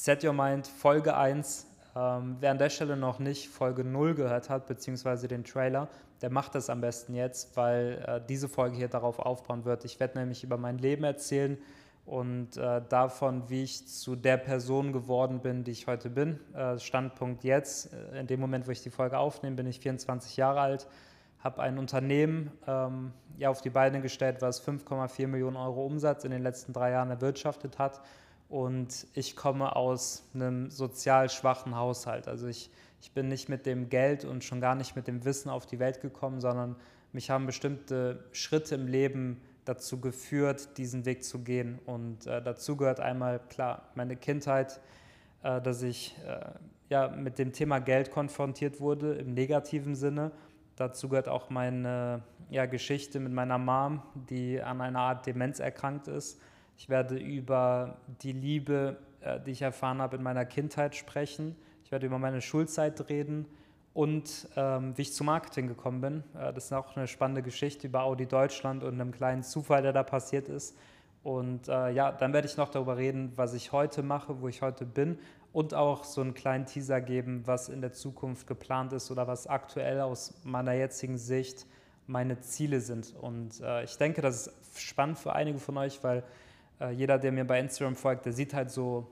Set Your Mind Folge 1. Ähm, wer an der Stelle noch nicht Folge 0 gehört hat, beziehungsweise den Trailer, der macht das am besten jetzt, weil äh, diese Folge hier darauf aufbauen wird. Ich werde nämlich über mein Leben erzählen und äh, davon, wie ich zu der Person geworden bin, die ich heute bin. Äh, Standpunkt jetzt, äh, in dem Moment, wo ich die Folge aufnehme, bin ich 24 Jahre alt, habe ein Unternehmen ähm, ja, auf die Beine gestellt, was 5,4 Millionen Euro Umsatz in den letzten drei Jahren erwirtschaftet hat. Und ich komme aus einem sozial schwachen Haushalt. Also ich, ich bin nicht mit dem Geld und schon gar nicht mit dem Wissen auf die Welt gekommen, sondern mich haben bestimmte Schritte im Leben dazu geführt, diesen Weg zu gehen. Und äh, dazu gehört einmal, klar, meine Kindheit, äh, dass ich äh, ja, mit dem Thema Geld konfrontiert wurde, im negativen Sinne. Dazu gehört auch meine ja, Geschichte mit meiner Mom, die an einer Art Demenz erkrankt ist. Ich werde über die Liebe, äh, die ich erfahren habe in meiner Kindheit sprechen. Ich werde über meine Schulzeit reden und ähm, wie ich zu Marketing gekommen bin. Äh, das ist auch eine spannende Geschichte über Audi Deutschland und einem kleinen Zufall, der da passiert ist. Und äh, ja, dann werde ich noch darüber reden, was ich heute mache, wo ich heute bin und auch so einen kleinen Teaser geben, was in der Zukunft geplant ist oder was aktuell aus meiner jetzigen Sicht meine Ziele sind. Und äh, ich denke, das ist spannend für einige von euch, weil äh, jeder, der mir bei Instagram folgt, der sieht halt so,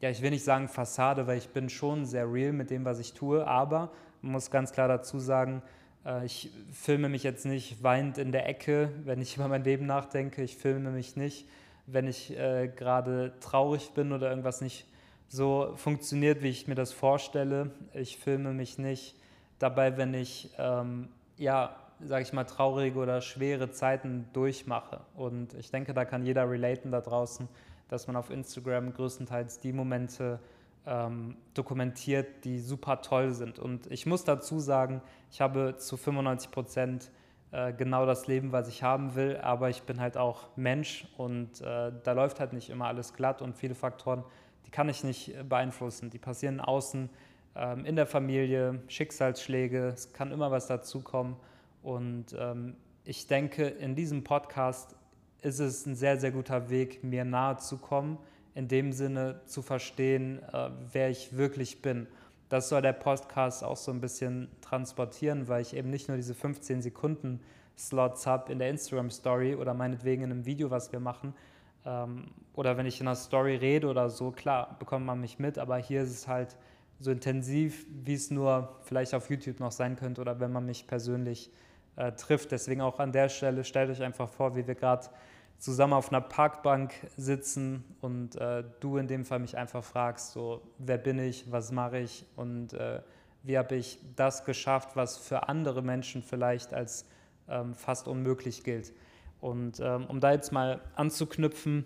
ja, ich will nicht sagen Fassade, weil ich bin schon sehr real mit dem, was ich tue, aber muss ganz klar dazu sagen, äh, ich filme mich jetzt nicht weinend in der Ecke, wenn ich über mein Leben nachdenke. Ich filme mich nicht, wenn ich äh, gerade traurig bin oder irgendwas nicht so funktioniert, wie ich mir das vorstelle. Ich filme mich nicht dabei, wenn ich, ähm, ja, sage ich mal, traurige oder schwere Zeiten durchmache. Und ich denke, da kann jeder relaten da draußen, dass man auf Instagram größtenteils die Momente ähm, dokumentiert, die super toll sind. Und ich muss dazu sagen, ich habe zu 95 Prozent äh, genau das Leben, was ich haben will, aber ich bin halt auch Mensch und äh, da läuft halt nicht immer alles glatt und viele Faktoren, die kann ich nicht äh, beeinflussen. Die passieren außen, ähm, in der Familie, Schicksalsschläge, es kann immer was dazukommen. Und ähm, ich denke, in diesem Podcast ist es ein sehr, sehr guter Weg, mir nahe zu kommen in dem Sinne zu verstehen, äh, wer ich wirklich bin. Das soll der Podcast auch so ein bisschen transportieren, weil ich eben nicht nur diese 15 Sekunden Slots habe in der Instagram Story oder meinetwegen in einem Video, was wir machen, ähm, oder wenn ich in einer Story rede oder so, klar, bekommt man mich mit, aber hier ist es halt so intensiv, wie es nur vielleicht auf YouTube noch sein könnte oder wenn man mich persönlich äh, trifft. Deswegen auch an der Stelle, stellt euch einfach vor, wie wir gerade zusammen auf einer Parkbank sitzen und äh, du in dem Fall mich einfach fragst, so, wer bin ich, was mache ich und äh, wie habe ich das geschafft, was für andere Menschen vielleicht als ähm, fast unmöglich gilt. Und ähm, um da jetzt mal anzuknüpfen,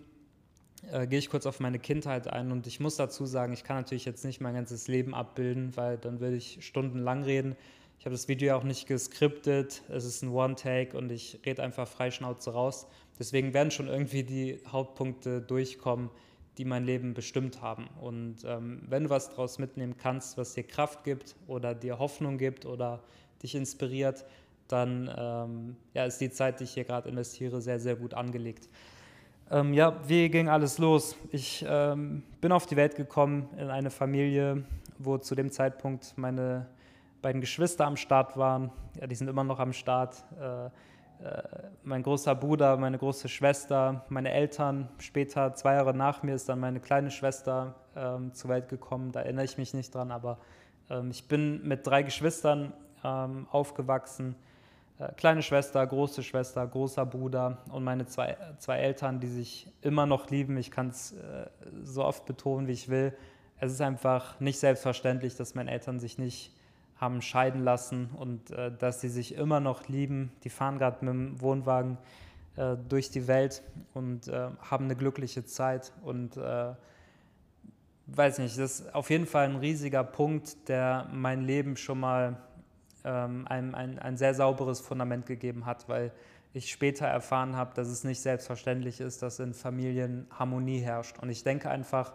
äh, gehe ich kurz auf meine Kindheit ein und ich muss dazu sagen, ich kann natürlich jetzt nicht mein ganzes Leben abbilden, weil dann würde ich stundenlang reden. Ich habe das Video ja auch nicht geskriptet, es ist ein One-Take und ich rede einfach freischnauze raus. Deswegen werden schon irgendwie die Hauptpunkte durchkommen, die mein Leben bestimmt haben. Und ähm, wenn du was daraus mitnehmen kannst, was dir Kraft gibt oder dir Hoffnung gibt oder dich inspiriert, dann ähm, ja, ist die Zeit, die ich hier gerade investiere, sehr, sehr gut angelegt. Ähm, ja, wie ging alles los? Ich ähm, bin auf die Welt gekommen in eine Familie, wo zu dem Zeitpunkt meine beiden Geschwister am Start waren. Ja, die sind immer noch am Start. Äh, äh, mein großer Bruder, meine große Schwester, meine Eltern. Später, zwei Jahre nach mir, ist dann meine kleine Schwester ähm, zur Welt gekommen. Da erinnere ich mich nicht dran, aber ähm, ich bin mit drei Geschwistern ähm, aufgewachsen. Äh, kleine Schwester, große Schwester, großer Bruder und meine zwei, zwei Eltern, die sich immer noch lieben. Ich kann es äh, so oft betonen, wie ich will. Es ist einfach nicht selbstverständlich, dass meine Eltern sich nicht haben scheiden lassen und äh, dass sie sich immer noch lieben. Die fahren gerade mit dem Wohnwagen äh, durch die Welt und äh, haben eine glückliche Zeit und äh, weiß nicht, das ist auf jeden Fall ein riesiger Punkt, der mein Leben schon mal ähm, ein, ein, ein sehr sauberes Fundament gegeben hat, weil ich später erfahren habe, dass es nicht selbstverständlich ist, dass in Familien Harmonie herrscht. Und ich denke einfach,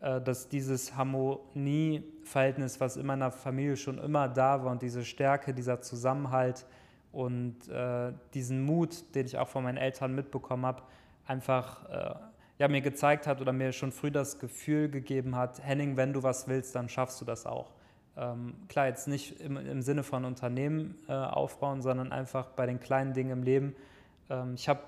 dass dieses Harmonieverhältnis, was in meiner Familie schon immer da war und diese Stärke, dieser Zusammenhalt und äh, diesen Mut, den ich auch von meinen Eltern mitbekommen habe, einfach äh, ja, mir gezeigt hat oder mir schon früh das Gefühl gegeben hat, Henning, wenn du was willst, dann schaffst du das auch. Ähm, klar, jetzt nicht im, im Sinne von Unternehmen äh, aufbauen, sondern einfach bei den kleinen Dingen im Leben. Ähm, ich habe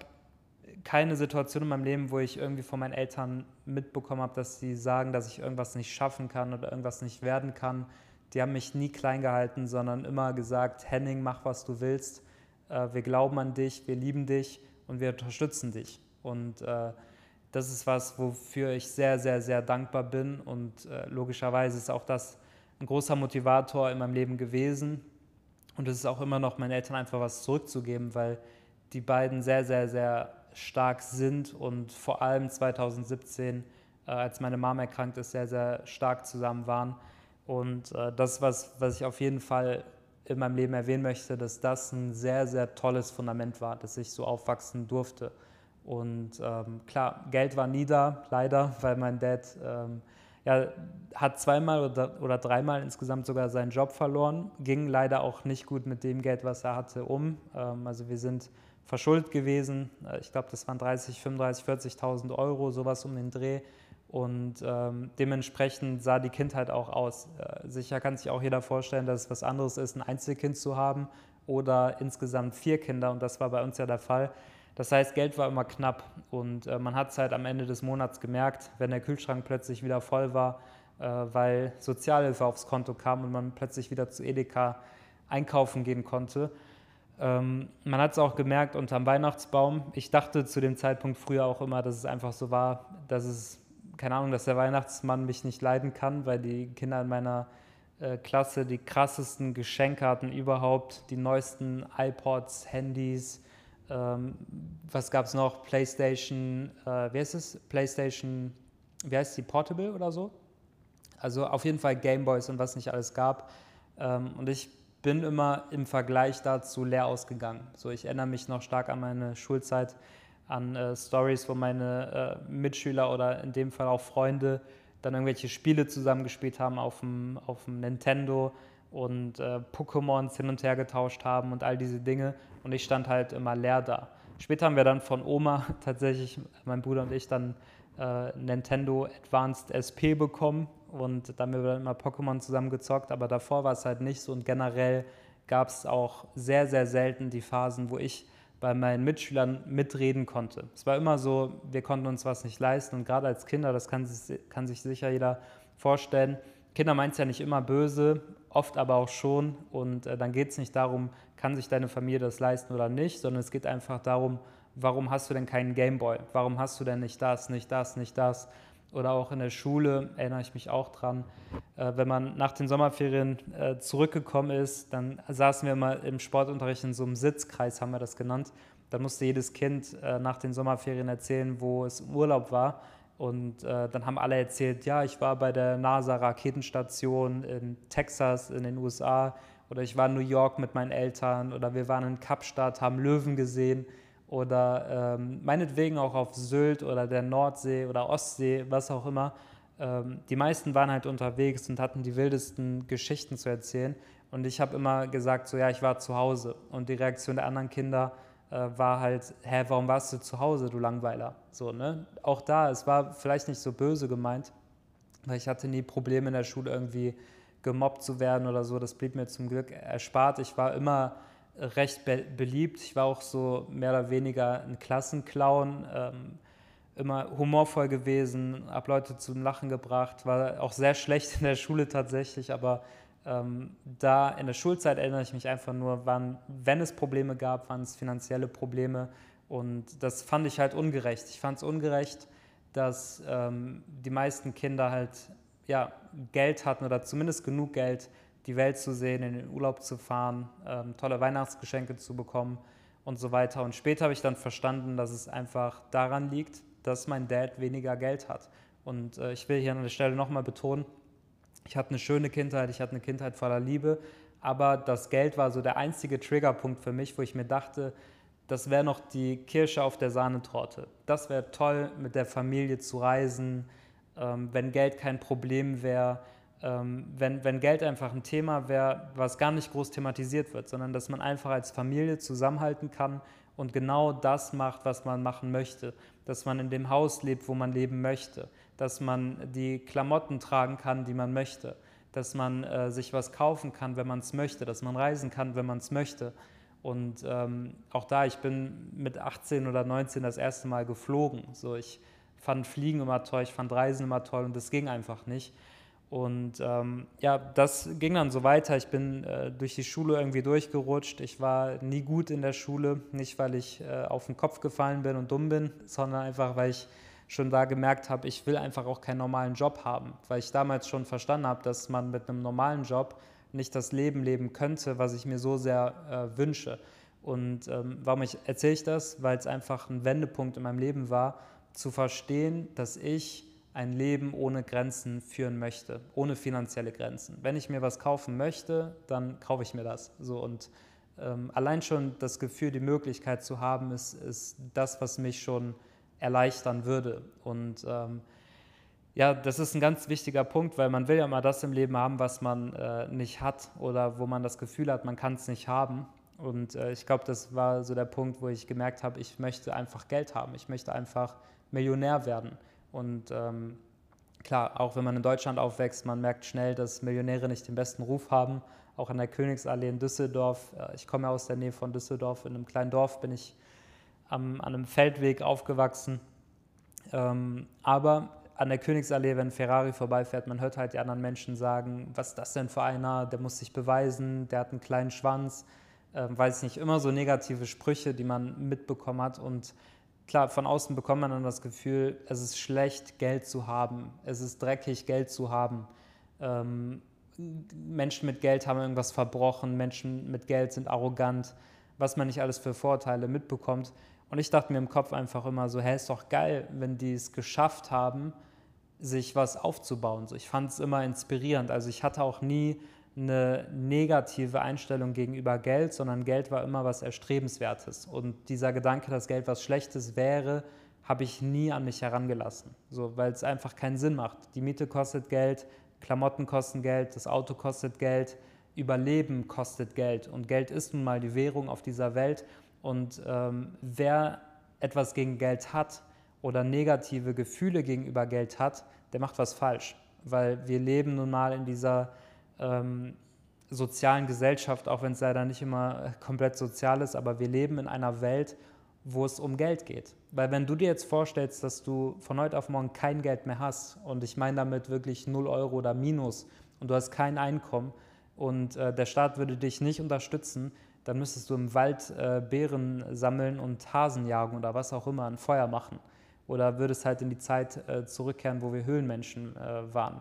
keine Situation in meinem Leben, wo ich irgendwie von meinen Eltern mitbekommen habe, dass sie sagen, dass ich irgendwas nicht schaffen kann oder irgendwas nicht werden kann. Die haben mich nie klein gehalten, sondern immer gesagt, Henning, mach, was du willst. Äh, wir glauben an dich, wir lieben dich und wir unterstützen dich. Und äh, das ist was, wofür ich sehr, sehr, sehr dankbar bin. Und äh, logischerweise ist auch das ein großer Motivator in meinem Leben gewesen. Und es ist auch immer noch meinen Eltern einfach was zurückzugeben, weil die beiden sehr, sehr, sehr stark sind und vor allem 2017, äh, als meine Mama erkrankt ist, sehr, sehr stark zusammen waren. Und äh, das was, was ich auf jeden Fall in meinem Leben erwähnen möchte, dass das ein sehr, sehr tolles Fundament war, dass ich so aufwachsen durfte. Und ähm, klar, Geld war nie da, leider, weil mein Dad ähm, ja, hat zweimal oder, oder dreimal insgesamt sogar seinen Job verloren, ging leider auch nicht gut mit dem Geld, was er hatte, um. Ähm, also wir sind verschuldet gewesen. Äh, ich glaube, das waren 30, 35, 40.000 Euro, sowas um den Dreh. Und ähm, dementsprechend sah die Kindheit auch aus. Äh, sicher kann sich auch jeder vorstellen, dass es was anderes ist, ein Einzelkind zu haben oder insgesamt vier Kinder. Und das war bei uns ja der Fall. Das heißt, Geld war immer knapp und äh, man hat es halt am Ende des Monats gemerkt, wenn der Kühlschrank plötzlich wieder voll war, äh, weil Sozialhilfe aufs Konto kam und man plötzlich wieder zu Edeka einkaufen gehen konnte. Ähm, man hat es auch gemerkt unterm Weihnachtsbaum. Ich dachte zu dem Zeitpunkt früher auch immer, dass es einfach so war, dass es, keine Ahnung, dass der Weihnachtsmann mich nicht leiden kann, weil die Kinder in meiner äh, Klasse die krassesten Geschenke hatten überhaupt, die neuesten iPods, Handys, ähm, was gab es noch? PlayStation, äh, wie heißt es? PlayStation, wie heißt die? Portable oder so? Also auf jeden Fall Gameboys und was nicht alles gab. Ähm, und ich bin immer im Vergleich dazu leer ausgegangen. So, ich erinnere mich noch stark an meine Schulzeit, an äh, Stories, wo meine äh, Mitschüler oder in dem Fall auch Freunde dann irgendwelche Spiele zusammengespielt haben auf dem, auf dem Nintendo und äh, Pokémons hin und her getauscht haben und all diese Dinge. Und ich stand halt immer leer da. Später haben wir dann von Oma tatsächlich, mein Bruder und ich, dann äh, Nintendo Advanced SP bekommen und dann haben wir immer Pokémon zusammen gezockt, aber davor war es halt nicht so und generell gab es auch sehr, sehr selten die Phasen, wo ich bei meinen Mitschülern mitreden konnte. Es war immer so, wir konnten uns was nicht leisten und gerade als Kinder, das kann, kann sich sicher jeder vorstellen, Kinder meint es ja nicht immer böse, oft aber auch schon. Und äh, dann geht es nicht darum, kann sich deine Familie das leisten oder nicht, sondern es geht einfach darum, warum hast du denn keinen Gameboy? Warum hast du denn nicht das, nicht das, nicht das? Oder auch in der Schule erinnere ich mich auch dran, äh, wenn man nach den Sommerferien äh, zurückgekommen ist, dann saßen wir immer im Sportunterricht in so einem Sitzkreis, haben wir das genannt. Dann musste jedes Kind äh, nach den Sommerferien erzählen, wo es im Urlaub war. Und äh, dann haben alle erzählt, ja, ich war bei der NASA-Raketenstation in Texas in den USA oder ich war in New York mit meinen Eltern oder wir waren in Kapstadt, haben Löwen gesehen oder ähm, meinetwegen auch auf Sylt oder der Nordsee oder Ostsee, was auch immer. Ähm, die meisten waren halt unterwegs und hatten die wildesten Geschichten zu erzählen. Und ich habe immer gesagt, so ja, ich war zu Hause. Und die Reaktion der anderen Kinder äh, war halt, hä, warum warst du zu Hause, du Langweiler? So, ne? Auch da, es war vielleicht nicht so böse gemeint, weil ich hatte nie Probleme in der Schule irgendwie gemobbt zu werden oder so. Das blieb mir zum Glück erspart. Ich war immer recht be beliebt. Ich war auch so mehr oder weniger ein Klassenclown, ähm, immer humorvoll gewesen, habe Leute zum Lachen gebracht, war auch sehr schlecht in der Schule tatsächlich, aber ähm, da in der Schulzeit erinnere ich mich einfach nur, wann, wenn es Probleme gab, waren es finanzielle Probleme. Und das fand ich halt ungerecht. Ich fand es ungerecht, dass ähm, die meisten Kinder halt ja, Geld hatten oder zumindest genug Geld, die Welt zu sehen, in den Urlaub zu fahren, ähm, tolle Weihnachtsgeschenke zu bekommen und so weiter. Und später habe ich dann verstanden, dass es einfach daran liegt, dass mein Dad weniger Geld hat. Und äh, ich will hier an der Stelle nochmal betonen, ich hatte eine schöne Kindheit, ich hatte eine Kindheit voller Liebe, aber das Geld war so der einzige Triggerpunkt für mich, wo ich mir dachte, das wäre noch die Kirsche auf der Sahnetorte. Das wäre toll, mit der Familie zu reisen, ähm, wenn Geld kein Problem wäre, wenn, wenn Geld einfach ein Thema wäre, was gar nicht groß thematisiert wird, sondern dass man einfach als Familie zusammenhalten kann und genau das macht, was man machen möchte. Dass man in dem Haus lebt, wo man leben möchte. Dass man die Klamotten tragen kann, die man möchte. Dass man äh, sich was kaufen kann, wenn man es möchte. Dass man reisen kann, wenn man es möchte. Und ähm, auch da, ich bin mit 18 oder 19 das erste Mal geflogen. So, ich fand Fliegen immer toll, ich fand Reisen immer toll und das ging einfach nicht. Und ähm, ja, das ging dann so weiter. Ich bin äh, durch die Schule irgendwie durchgerutscht. Ich war nie gut in der Schule, nicht weil ich äh, auf den Kopf gefallen bin und dumm bin, sondern einfach, weil ich schon da gemerkt habe, ich will einfach auch keinen normalen Job haben, weil ich damals schon verstanden habe, dass man mit einem normalen Job nicht das Leben leben könnte, was ich mir so sehr äh, wünsche. Und ähm, warum erzähle ich das? Weil es einfach ein Wendepunkt in meinem Leben war, zu verstehen, dass ich ein Leben ohne Grenzen führen möchte, ohne finanzielle Grenzen. Wenn ich mir was kaufen möchte, dann kaufe ich mir das. So und ähm, allein schon das Gefühl, die Möglichkeit zu haben, ist, ist das, was mich schon erleichtern würde. Und ähm, ja, das ist ein ganz wichtiger Punkt, weil man will ja mal das im Leben haben, was man äh, nicht hat oder wo man das Gefühl hat, man kann es nicht haben. Und äh, ich glaube, das war so der Punkt, wo ich gemerkt habe, ich möchte einfach Geld haben. Ich möchte einfach Millionär werden. Und ähm, klar, auch wenn man in Deutschland aufwächst, man merkt schnell, dass Millionäre nicht den besten Ruf haben. Auch an der Königsallee in Düsseldorf. Äh, ich komme ja aus der Nähe von Düsseldorf. In einem kleinen Dorf bin ich am, an einem Feldweg aufgewachsen. Ähm, aber an der Königsallee, wenn Ferrari vorbeifährt, man hört halt die anderen Menschen sagen, was ist das denn für einer, der muss sich beweisen, der hat einen kleinen Schwanz, äh, weiß nicht, immer so negative Sprüche, die man mitbekommen hat und klar, von außen bekommt man dann das Gefühl, es ist schlecht, Geld zu haben. Es ist dreckig, Geld zu haben. Ähm, Menschen mit Geld haben irgendwas verbrochen. Menschen mit Geld sind arrogant. Was man nicht alles für Vorteile mitbekommt. Und ich dachte mir im Kopf einfach immer so, hey, ist doch geil, wenn die es geschafft haben, sich was aufzubauen. So, ich fand es immer inspirierend. Also ich hatte auch nie eine negative Einstellung gegenüber Geld, sondern Geld war immer was Erstrebenswertes. Und dieser Gedanke, dass Geld was Schlechtes wäre, habe ich nie an mich herangelassen, so, weil es einfach keinen Sinn macht. Die Miete kostet Geld, Klamotten kosten Geld, das Auto kostet Geld, Überleben kostet Geld. Und Geld ist nun mal die Währung auf dieser Welt. Und ähm, wer etwas gegen Geld hat oder negative Gefühle gegenüber Geld hat, der macht was falsch. Weil wir leben nun mal in dieser ähm, sozialen Gesellschaft, auch wenn es leider nicht immer komplett sozial ist, aber wir leben in einer Welt, wo es um Geld geht. Weil wenn du dir jetzt vorstellst, dass du von heute auf morgen kein Geld mehr hast, und ich meine damit wirklich 0 Euro oder Minus, und du hast kein Einkommen und äh, der Staat würde dich nicht unterstützen, dann müsstest du im Wald äh, Beeren sammeln und Hasen jagen oder was auch immer, ein Feuer machen. Oder würdest halt in die Zeit äh, zurückkehren, wo wir Höhlenmenschen äh, waren.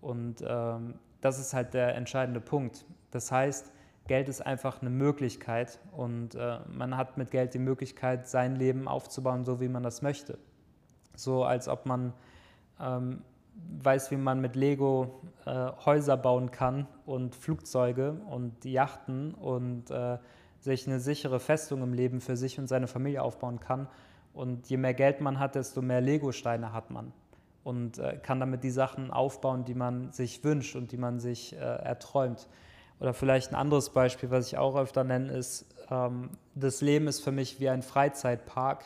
Und ähm, das ist halt der entscheidende Punkt. Das heißt, Geld ist einfach eine Möglichkeit und äh, man hat mit Geld die Möglichkeit, sein Leben aufzubauen, so wie man das möchte. So als ob man ähm, weiß, wie man mit Lego äh, Häuser bauen kann und Flugzeuge und Yachten und äh, sich eine sichere Festung im Leben für sich und seine Familie aufbauen kann. Und je mehr Geld man hat, desto mehr Lego-Steine hat man und äh, kann damit die Sachen aufbauen, die man sich wünscht und die man sich äh, erträumt. Oder vielleicht ein anderes Beispiel, was ich auch öfter nenne, ist, ähm, das Leben ist für mich wie ein Freizeitpark,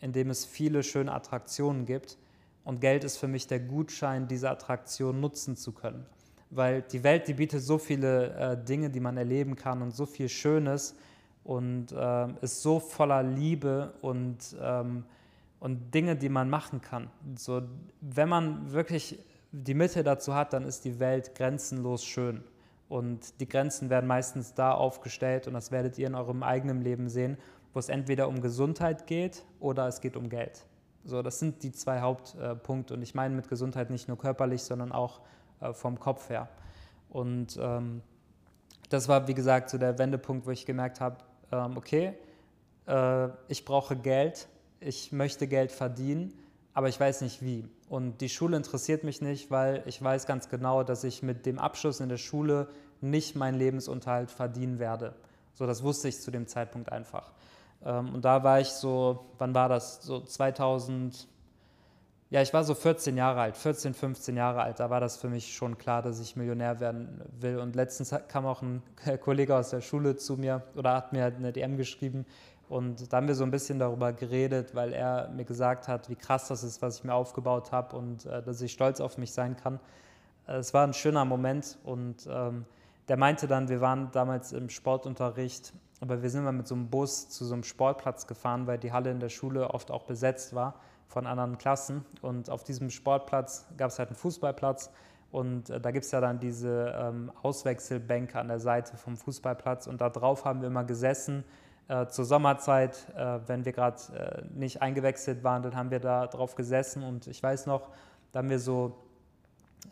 in dem es viele schöne Attraktionen gibt. Und Geld ist für mich der Gutschein, diese Attraktion nutzen zu können. Weil die Welt, die bietet so viele äh, Dinge, die man erleben kann und so viel Schönes und äh, ist so voller Liebe und ähm, und Dinge, die man machen kann. So, wenn man wirklich die Mitte dazu hat, dann ist die Welt grenzenlos schön. Und die Grenzen werden meistens da aufgestellt und das werdet ihr in eurem eigenen Leben sehen, wo es entweder um Gesundheit geht oder es geht um Geld. So, das sind die zwei Hauptpunkte. Und ich meine mit Gesundheit nicht nur körperlich, sondern auch äh, vom Kopf her. Und ähm, das war, wie gesagt, so der Wendepunkt, wo ich gemerkt habe, ähm, okay, äh, ich brauche Geld, ich möchte Geld verdienen, aber ich weiß nicht wie. Und die Schule interessiert mich nicht, weil ich weiß ganz genau, dass ich mit dem Abschluss in der Schule nicht meinen Lebensunterhalt verdienen werde. So, das wusste ich zu dem Zeitpunkt einfach. Ähm, und da war ich so, wann war das? So 2000, ja, ich war so 14 Jahre alt, 14, 15 Jahre alt. Da war das für mich schon klar, dass ich Millionär werden will. Und letztens kam auch ein Kollege aus der Schule zu mir oder hat mir eine DM geschrieben Und da haben wir so ein bisschen darüber geredet, weil er mir gesagt hat, wie krass das ist, was ich mir aufgebaut habe und äh, dass ich stolz auf mich sein kann. Äh, es war ein schöner Moment und ähm, der meinte dann, wir waren damals im Sportunterricht, aber wir sind mal mit so einem Bus zu so einem Sportplatz gefahren, weil die Halle in der Schule oft auch besetzt war von anderen Klassen. Und auf diesem Sportplatz gab es halt einen Fußballplatz und äh, da gibt es ja dann diese ähm, Auswechselbänke an der Seite vom Fußballplatz und da drauf haben wir immer gesessen. Äh, zur Sommerzeit, äh, wenn wir gerade äh, nicht eingewechselt waren, dann haben wir da drauf gesessen und ich weiß noch, da haben wir so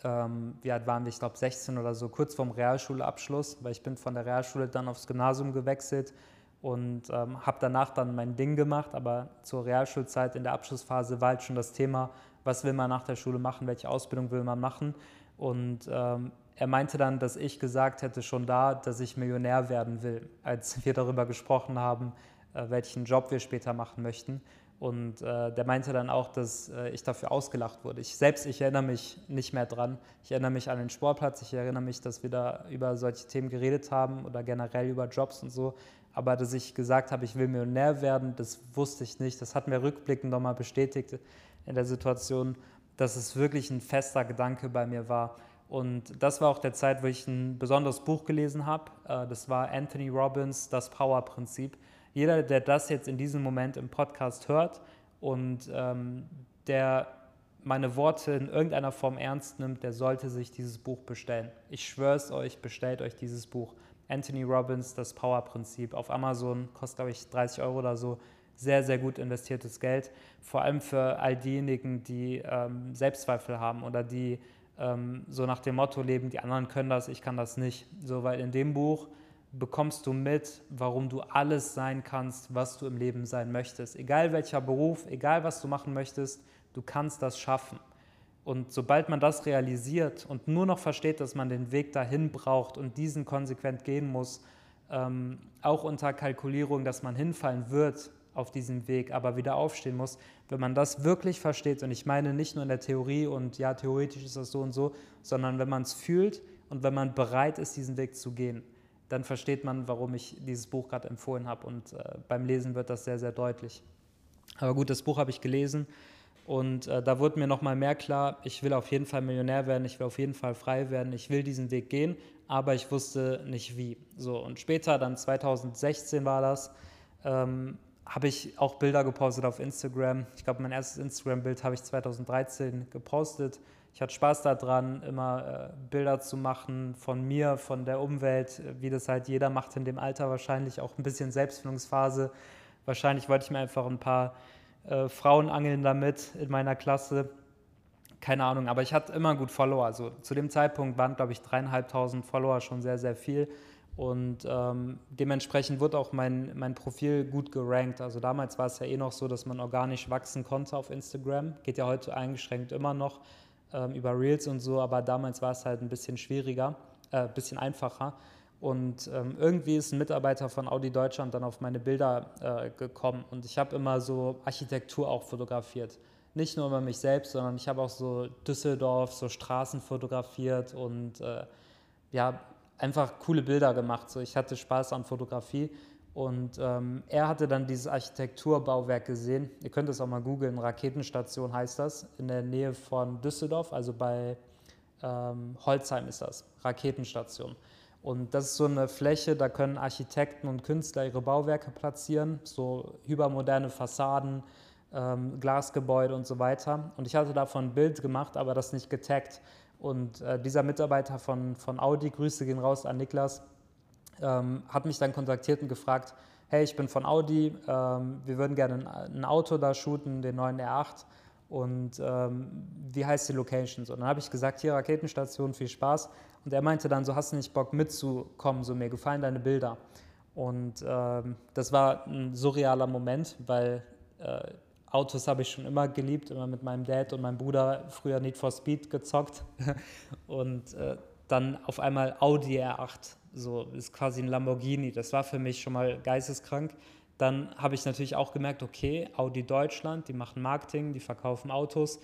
ähm, wie alt waren wir, ich glaube 16 oder so, kurz vorm Realschulabschluss, weil ich bin von der Realschule dann aufs Gymnasium gewechselt und ähm, habe danach dann mein Ding gemacht, aber zur Realschulzeit in der Abschlussphase war halt schon das Thema, was will man nach der Schule machen, welche Ausbildung will man machen und ähm, er meinte dann, dass ich gesagt hätte schon da, dass ich Millionär werden will, als wir darüber gesprochen haben, äh, welchen Job wir später machen möchten. Und äh, der meinte dann auch, dass äh, ich dafür ausgelacht wurde. Ich selbst, ich erinnere mich nicht mehr dran. Ich erinnere mich an den Sportplatz, ich erinnere mich, dass wir da über solche Themen geredet haben oder generell über Jobs und so. Aber dass ich gesagt habe, ich will Millionär werden, das wusste ich nicht. Das hat mir rückblickend nochmal bestätigt in der Situation, dass es wirklich ein fester Gedanke bei mir war. Und das war auch der Zeit, wo ich ein besonderes Buch gelesen habe. Äh, das war Anthony Robbins, Das Power-Prinzip jeder, der das jetzt in diesem Moment im Podcast hört und ähm, der meine Worte in irgendeiner Form ernst nimmt, der sollte sich dieses Buch bestellen. Ich schwöre es euch, bestellt euch dieses Buch. Anthony Robbins, das Power-Prinzip. Auf Amazon kostet, glaube ich, 30 Euro oder so. Sehr, sehr gut investiertes Geld. Vor allem für all diejenigen, die ähm, Selbstzweifel haben oder die ähm, so nach dem Motto leben, die anderen können das, ich kann das nicht. So, weil in dem Buch bekommst du mit, warum du alles sein kannst, was du im Leben sein möchtest. Egal welcher Beruf, egal was du machen möchtest, du kannst das schaffen. Und sobald man das realisiert und nur noch versteht, dass man den Weg dahin braucht und diesen konsequent gehen muss, ähm, auch unter Kalkulierung, dass man hinfallen wird auf diesem Weg, aber wieder aufstehen muss, wenn man das wirklich versteht, und ich meine nicht nur in der Theorie und ja, theoretisch ist das so und so, sondern wenn man es fühlt und wenn man bereit ist, diesen Weg zu gehen dann versteht man, warum ich dieses Buch gerade empfohlen habe. Und äh, beim Lesen wird das sehr, sehr deutlich. Aber gut, das Buch habe ich gelesen und äh, da wurde mir nochmal mehr klar, ich will auf jeden Fall Millionär werden, ich will auf jeden Fall frei werden, ich will diesen Weg gehen, aber ich wusste nicht wie. So, und später, dann 2016 war das, ähm, habe ich auch Bilder gepostet auf Instagram. Ich glaube, mein erstes Instagram-Bild habe ich 2013 gepostet ich hatte Spaß daran, immer äh, Bilder zu machen von mir, von der Umwelt, wie das halt jeder macht in dem Alter wahrscheinlich, auch ein bisschen Selbstfindungsphase. Wahrscheinlich wollte ich mir einfach ein paar äh, Frauen angeln damit in meiner Klasse. Keine Ahnung, aber ich hatte immer gut Follower. Also zu dem Zeitpunkt waren, glaube ich, dreieinhalbtausend Follower schon sehr, sehr viel. Und ähm, dementsprechend wurde auch mein, mein Profil gut gerankt. Also damals war es ja eh noch so, dass man organisch wachsen konnte auf Instagram. Geht ja heute eingeschränkt immer noch ähm, über Reels und so, aber damals war es halt ein bisschen schwieriger, ein äh, bisschen einfacher. Und ähm, irgendwie ist ein Mitarbeiter von Audi Deutschland dann auf meine Bilder äh, gekommen und ich habe immer so Architektur auch fotografiert. Nicht nur über mich selbst, sondern ich habe auch so Düsseldorf, so Straßen fotografiert und äh, ja, einfach coole Bilder gemacht. So, ich hatte Spaß an Fotografie und ähm, er hatte dann dieses Architekturbauwerk gesehen. Ihr könnt es auch mal googeln, Raketenstation heißt das, in der Nähe von Düsseldorf, also bei ähm, Holzheim ist das, Raketenstation. Und das ist so eine Fläche, da können Architekten und Künstler ihre Bauwerke platzieren, so hypermoderne Fassaden, ähm, Glasgebäude und so weiter. Und ich hatte davon ein Bild gemacht, aber das nicht getaggt. Und äh, dieser Mitarbeiter von, von Audi, Grüße gehen raus an Niklas, ähm, hat mich dann kontaktiert und gefragt, hey, ich bin von Audi, ähm, wir würden gerne ein, ein, Auto da shooten, den neuen R8 und ähm, wie heißt die Location? So, dann habe ich gesagt, hier Raketenstation, viel Spaß. Und er meinte dann, so hast du nicht Bock mitzukommen, so mir gefallen deine Bilder. Und ähm, das war ein surrealer Moment, weil äh, Autos habe ich schon immer geliebt, immer mit meinem Dad und meinem Bruder früher Need for Speed gezockt. und äh, dann auf einmal Audi R8 so ist quasi ein Lamborghini. Das war für mich schon mal geisteskrank. Dann habe ich natürlich auch gemerkt, okay, Audi Deutschland, die machen Marketing, die verkaufen Autos.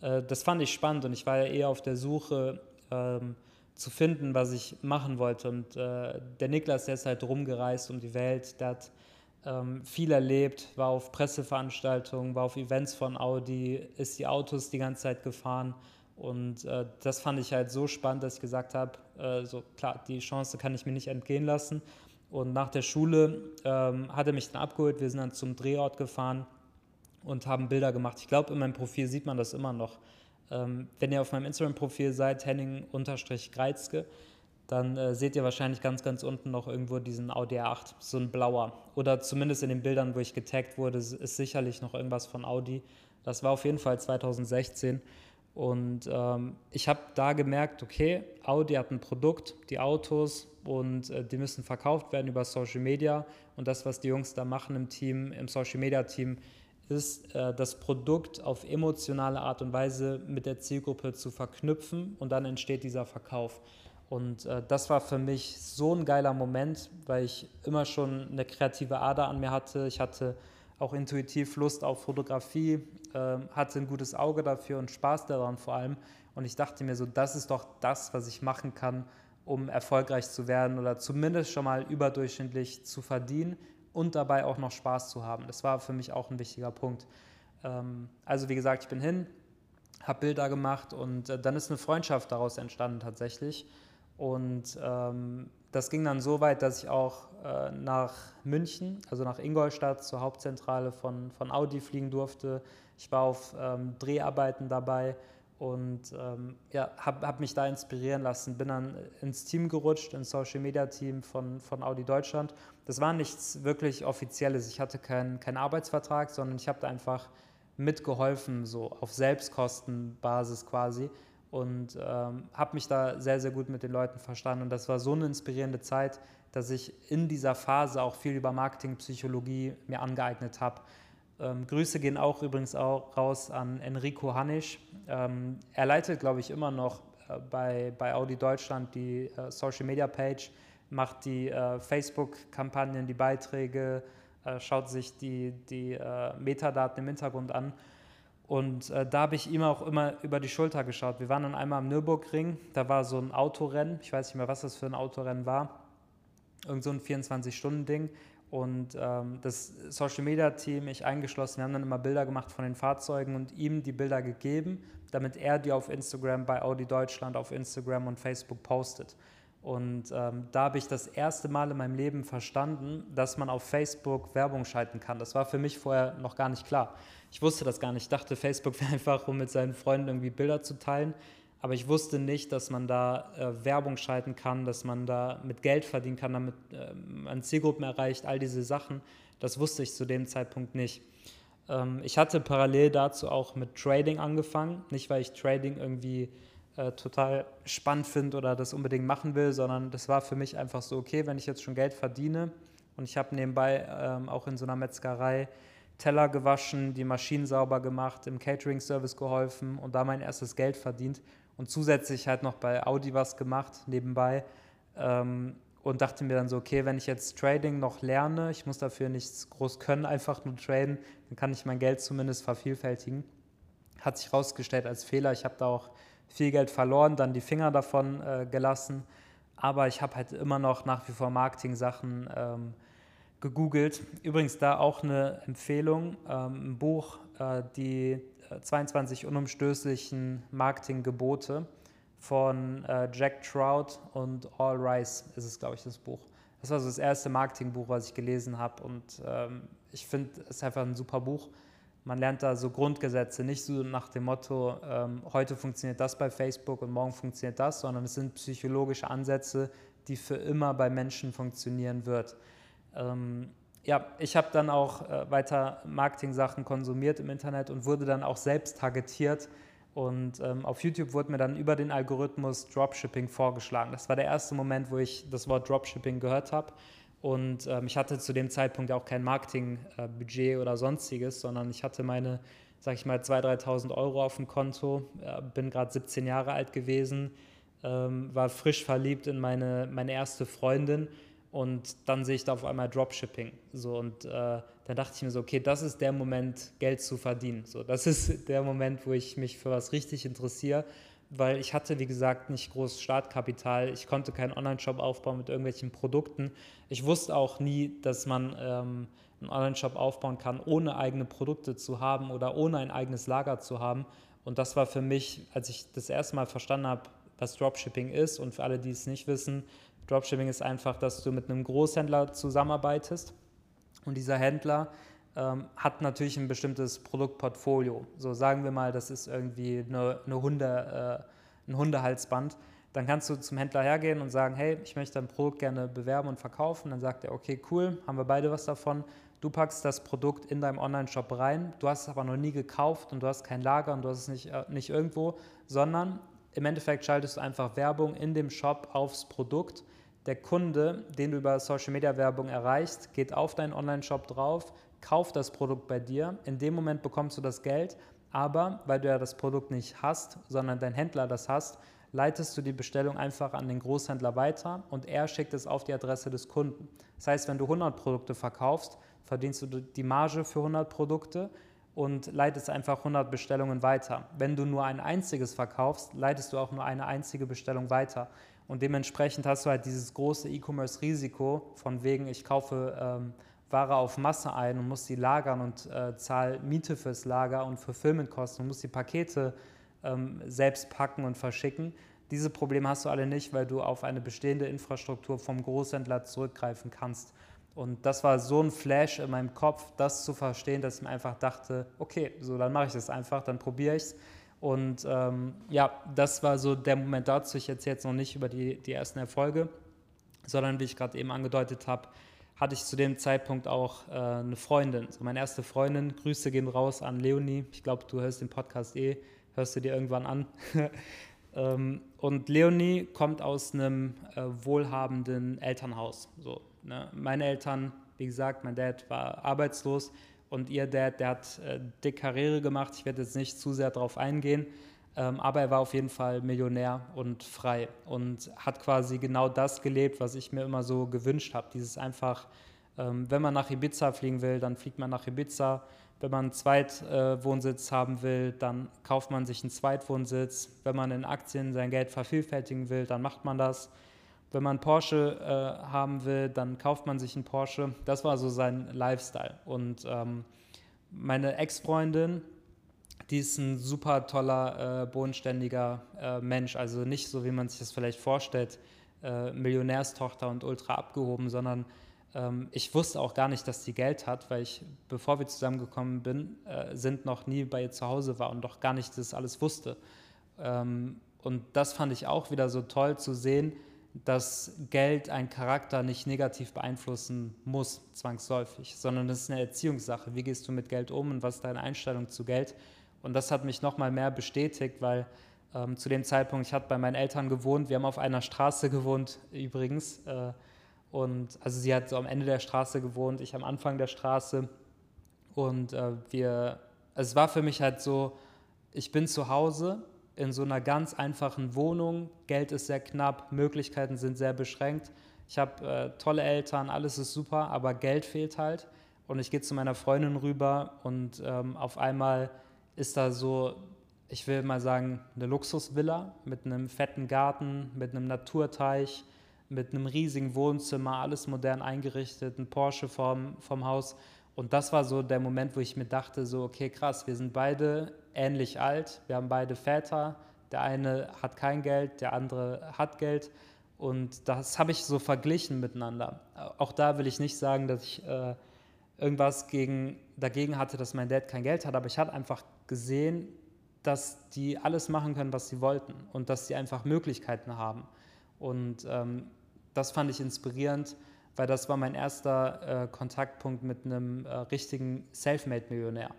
Äh, das fand ich spannend und ich war ja eher auf der Suche ähm, zu finden, was ich machen wollte. Und äh, der Niklas, der ist halt rumgereist um die Welt, der hat ähm, viel erlebt, war auf Presseveranstaltungen, war auf Events von Audi, ist die Autos die ganze Zeit gefahren. Und äh, das fand ich halt so spannend, dass ich gesagt habe, äh, so klar, die Chance kann ich mir nicht entgehen lassen. Und nach der Schule ähm, hat er mich dann abgeholt. Wir sind dann zum Drehort gefahren und haben Bilder gemacht. Ich glaube, in meinem Profil sieht man das immer noch. Ähm, wenn ihr auf meinem Instagram-Profil seid, Henning-Greizke, dann äh, seht ihr wahrscheinlich ganz, ganz unten noch irgendwo diesen Audi R8, so ein blauer. Oder zumindest in den Bildern, wo ich getaggt wurde, ist sicherlich noch irgendwas von Audi. Das war auf jeden Fall 2016. Und ähm, ich habe da gemerkt, okay, Audi hat ein Produkt, die Autos, und äh, die müssen verkauft werden über Social Media. Und das, was die Jungs da machen im Team, im Social Media Team, ist, äh, das Produkt auf emotionale Art und Weise mit der Zielgruppe zu verknüpfen und dann entsteht dieser Verkauf. Und äh, das war für mich so ein geiler Moment, weil ich immer schon eine kreative Ader an mir hatte. Ich hatte auch intuitiv Lust auf Fotografie, äh, hatte ein gutes Auge dafür und Spaß daran vor allem. Und ich dachte mir so, das ist doch das, was ich machen kann, um erfolgreich zu werden oder zumindest schon mal überdurchschnittlich zu verdienen und dabei auch noch Spaß zu haben. Das war für mich auch ein wichtiger Punkt. Ähm, also wie gesagt, ich bin hin, habe Bilder gemacht und äh, dann ist eine Freundschaft daraus entstanden tatsächlich. Und ähm, das ging dann so weit, dass ich auch äh, nach München, also nach Ingolstadt, zur Hauptzentrale von, von Audi fliegen durfte. Ich war auf ähm, Dreharbeiten dabei und ähm, ja, habe hab mich da inspirieren lassen. Bin dann ins Team gerutscht, ins Social Media Team von, von Audi Deutschland. Das war nichts wirklich Offizielles. Ich hatte keinen kein Arbeitsvertrag, sondern ich habe da einfach mitgeholfen, so auf Selbstkostenbasis quasi und ähm, habe mich da sehr, sehr gut mit den Leuten verstanden. Und das war so eine inspirierende Zeit, dass ich in dieser Phase auch viel über Marketingpsychologie mir angeeignet habe. Ähm, Grüße gehen auch übrigens auch raus an Enrico Hannisch. Ähm, er leitet, glaube ich, immer noch äh, bei, bei Audi Deutschland die äh, Social Media Page, macht die äh, Facebook-Kampagnen, die Beiträge, äh, schaut sich die, die äh, Metadaten im Hintergrund an. Und äh, da habe ich ihm auch immer über die Schulter geschaut. Wir waren dann einmal am Nürburgring, da war so ein Autorennen, ich weiß nicht mehr, was das für ein Autorennen war, irgend so ein 24-Stunden-Ding. Und ähm, das Social Media Team, ich eingeschlossen, wir haben dann immer Bilder gemacht von den Fahrzeugen und ihm die Bilder gegeben, damit er die auf Instagram bei Audi Deutschland, auf Instagram und Facebook postet. Und ähm, da habe ich das erste Mal in meinem Leben verstanden, dass man auf Facebook Werbung schalten kann. Das war für mich vorher noch gar nicht klar. Ich wusste das gar nicht. Ich dachte, Facebook wäre einfach, um mit seinen Freunden irgendwie Bilder zu teilen. Aber ich wusste nicht, dass man da äh, Werbung schalten kann, dass man da mit Geld verdienen kann, damit äh, man Zielgruppen erreicht, all diese Sachen. Das wusste ich zu dem Zeitpunkt nicht. Ähm, ich hatte parallel dazu auch mit Trading angefangen. Nicht, weil ich Trading irgendwie äh, total spannend finde oder das unbedingt machen will, sondern das war für mich einfach so, okay, wenn ich jetzt schon Geld verdiene und ich habe nebenbei ähm, auch in so einer Metzgerei Teller gewaschen, die Maschinen sauber gemacht, im Catering-Service geholfen und da mein erstes Geld verdient und zusätzlich halt noch bei Audi was gemacht nebenbei ähm, und dachte mir dann so, okay, wenn ich jetzt Trading noch lerne, ich muss dafür nichts groß können, einfach nur traden, dann kann ich mein Geld zumindest vervielfältigen. Hat sich herausgestellt als Fehler. Ich habe da auch viel Geld verloren, dann die Finger davon äh, gelassen. Aber ich habe halt immer noch nach wie vor Marketing-Sachen ähm, gegoogelt. Übrigens da auch eine Empfehlung, ähm, ein Buch, äh, die 22 äh, unumstößlichen Marketinggebote von äh, Jack Trout und All Rice ist es, glaube ich, das Buch. Das war so das erste Marketingbuch, was ich gelesen habe und ähm, ich finde, es ist einfach ein super Buch man lernt da so Grundgesetze, nicht so nach dem Motto, ähm, heute funktioniert das bei Facebook und morgen funktioniert das, sondern es sind psychologische Ansätze, die für immer bei Menschen funktionieren wird. Ähm, ja, ich habe dann auch äh, weiter Marketing-Sachen konsumiert im Internet und wurde dann auch selbst targetiert. Und ähm, auf YouTube wurde mir dann über den Algorithmus Dropshipping vorgeschlagen. Das war der erste Moment, wo ich das Wort Dropshipping gehört habe. Und ähm, ich hatte zu dem Zeitpunkt auch kein Marketingbudget äh, oder sonstiges, sondern ich hatte meine, sag ich mal, 2.000, 3.000 Euro auf dem Konto, äh, bin gerade 17 Jahre alt gewesen, ähm, war frisch verliebt in meine, meine erste Freundin und dann sehe ich da auf einmal Dropshipping. So, und äh, dann dachte ich mir so, okay, das ist der Moment, Geld zu verdienen. So, das ist der Moment, wo ich mich für was richtig interessiere weil ich hatte, wie gesagt, nicht groß Startkapital. Ich konnte keinen Online-Shop aufbauen mit irgendwelchen Produkten. Ich wusste auch nie, dass man ähm, einen Online-Shop aufbauen kann, ohne eigene Produkte zu haben oder ohne ein eigenes Lager zu haben. Und das war für mich, als ich das erste Mal verstanden habe, was Dropshipping ist und für alle, die es nicht wissen, Dropshipping ist einfach, dass du mit einem Großhändler zusammenarbeitest und dieser Händler ähm, hat natürlich ein bestimmtes Produktportfolio. So sagen wir mal, das ist irgendwie eine, eine Hunde, äh, ein Hundehalsband. Dann kannst du zum Händler hergehen und sagen, hey, ich möchte ein Produkt gerne bewerben und verkaufen. Dann sagt er, okay, cool, haben wir beide was davon. Du packst das Produkt in deinem Online-Shop rein, du hast es aber noch nie gekauft und du hast kein Lager und du hast es nicht, äh, nicht irgendwo, sondern im Endeffekt schaltest du einfach Werbung in dem Shop aufs Produkt. Der Kunde, den du über Social Media Werbung erreichst, geht auf deinen Online-Shop drauf, kauft das Produkt bei dir. In dem Moment bekommst du das Geld, aber weil du ja das Produkt nicht hast, sondern dein Händler das hast, leitest du die Bestellung einfach an den Großhändler weiter und er schickt es auf die Adresse des Kunden. Das heißt, wenn du 100 Produkte verkaufst, verdienst du die Marge für 100 Produkte und leitest einfach 100 Bestellungen weiter. Wenn du nur ein einziges verkaufst, leitest du auch nur eine einzige Bestellung weiter. Und dementsprechend hast du halt dieses große E-Commerce-Risiko von wegen, ich kaufe ähm, Ware auf Masse ein und muss die lagern und äh, zahle Miete fürs Lager und Fulfillment-Kosten und muss die Pakete ähm, selbst packen und verschicken. Diese Probleme hast du alle nicht, weil du auf eine bestehende Infrastruktur vom Großhändler zurückgreifen kannst. Und das war so ein Flash in meinem Kopf, das zu verstehen, dass ich mir einfach dachte, okay, so dann mache ich das einfach, dann probiere ich es. Und ähm, ja, das war so der Moment dazu. Ich erzähle jetzt noch nicht über die, die ersten Erfolge, sondern wie ich gerade eben angedeutet habe, hatte ich zu dem Zeitpunkt auch äh, eine Freundin. So meine erste Freundin, Grüße gehen raus an Leonie. Ich glaube, du hörst den Podcast eh, hörst du dir irgendwann an. ähm, und Leonie kommt aus einem äh, wohlhabenden Elternhaus. So, Ne? Meine Eltern, wie gesagt, mein Dad war arbeitslos und ihr Dad, der hat äh, dick Karriere gemacht. Ich werde jetzt nicht zu sehr darauf eingehen, ähm, aber er war auf jeden Fall Millionär und frei und hat quasi genau das gelebt, was ich mir immer so gewünscht habe. Dieses einfach, ähm, wenn man nach Ibiza fliegen will, dann fliegt man nach Ibiza. Wenn man einen Zweitwohnsitz äh, haben will, dann kauft man sich einen Zweitwohnsitz. Wenn man in Aktien sein Geld vervielfältigen will, dann macht man das. Wenn man Porsche äh, haben will, dann kauft man sich einen Porsche. Das war so sein Lifestyle. Und ähm, meine Ex-Freundin, die ist ein super toller, äh, bodenständiger äh, Mensch. Also nicht so, wie man sich das vielleicht vorstellt, äh, Millionärstochter und ultra abgehoben, sondern ähm, ich wusste auch gar nicht, dass sie Geld hat, weil ich, bevor wir zusammengekommen bin, äh, sind noch nie bei ihr zu Hause war und doch gar nicht das alles wusste. Ähm, und das fand ich auch wieder so toll zu sehen, dass Geld einen Charakter nicht negativ beeinflussen muss, zwangsläufig, sondern das ist eine Erziehungssache. Wie gehst du mit Geld um und was ist deine Einstellung zu Geld? Und das hat mich nochmal mehr bestätigt, weil ähm, zu dem Zeitpunkt, ich hatte bei meinen Eltern gewohnt, wir haben auf einer Straße gewohnt übrigens. Äh, und also sie hat so am Ende der Straße gewohnt, ich am Anfang der Straße. Und äh, wir, also es war für mich halt so, ich bin zu Hause in so einer ganz einfachen Wohnung. Geld ist sehr knapp, Möglichkeiten sind sehr beschränkt. Ich habe äh, tolle Eltern, alles ist super, aber Geld fehlt halt. Und ich gehe zu meiner Freundin rüber und ähm, auf einmal ist da so, ich will mal sagen, eine Luxusvilla mit einem fetten Garten, mit einem Naturteich, mit einem riesigen Wohnzimmer, alles modern eingerichtet, ein Porsche vom, vom Haus. Und das war so der Moment, wo ich mir dachte, so, okay, krass, wir sind beide ähnlich alt, wir haben beide Väter, der eine hat kein Geld, der andere hat Geld. Und das habe ich so verglichen miteinander. Auch da will ich nicht sagen, dass ich äh, irgendwas gegen, dagegen hatte, dass mein Dad kein Geld hat, aber ich habe einfach gesehen, dass die alles machen können, was sie wollten und dass sie einfach Möglichkeiten haben. Und ähm, das fand ich inspirierend weil das war mein erster äh, Kontaktpunkt mit einem äh, richtigen Selfmade-Millionär.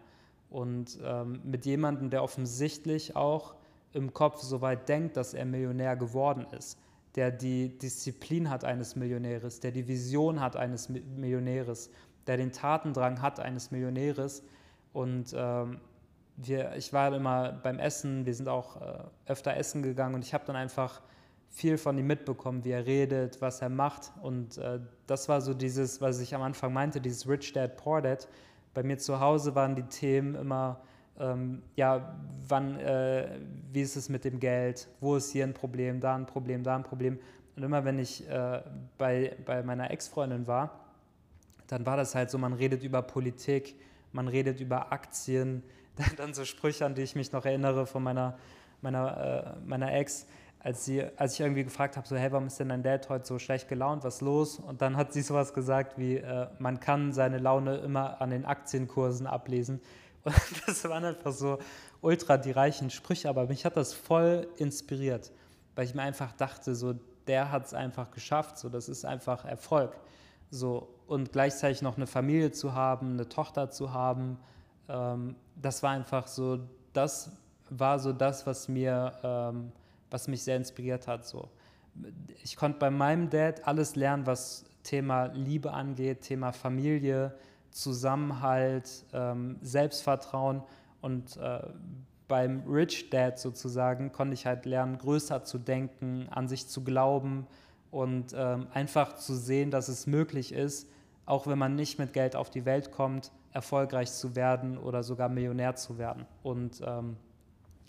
Und ähm, mit jemandem, der offensichtlich auch im Kopf so weit denkt, dass er Millionär geworden ist, der die Disziplin hat eines Millionäres, der die Vision hat eines Millionäres, der den Tatendrang hat eines Millionäres. Und ähm, wir, ich war immer beim Essen, wir sind auch äh, öfter essen gegangen und ich habe dann einfach viel von ihm mitbekommen, wie er redet, was er macht. Und äh, das war so dieses, was ich am Anfang meinte, dieses Rich Dad, Poor Dad. Bei mir zu Hause waren die Themen immer, ähm, ja, wann, äh, wie ist es mit dem Geld, wo ist hier ein Problem, da ein Problem, da ein Problem. Und immer wenn ich äh, bei, bei meiner Ex-Freundin war, dann war das halt so, man redet über Politik, man redet über Aktien, dann so Sprüche, an die ich mich noch erinnere von meiner, meiner, äh, meiner Ex, als, sie, als ich irgendwie gefragt habe, so, hey, warum ist denn dein Dad heute so schlecht gelaunt, was ist los? Und dann hat sie sowas gesagt wie, äh, man kann seine Laune immer an den Aktienkursen ablesen. Und das waren einfach so ultra die reichen Sprüche, aber mich hat das voll inspiriert, weil ich mir einfach dachte, so, der hat es einfach geschafft, so, das ist einfach Erfolg. So, und gleichzeitig noch eine Familie zu haben, eine Tochter zu haben, ähm, das war einfach so, das war so das, was mir, ähm, was mich sehr inspiriert hat. So. Ich konnte bei meinem Dad alles lernen, was Thema Liebe angeht, Thema Familie, Zusammenhalt, ähm, Selbstvertrauen und äh, beim Rich Dad sozusagen konnte ich halt lernen, größer zu denken, an sich zu glauben und ähm, einfach zu sehen, dass es möglich ist, auch wenn man nicht mit Geld auf die Welt kommt, erfolgreich zu werden oder sogar Millionär zu werden. Und ähm,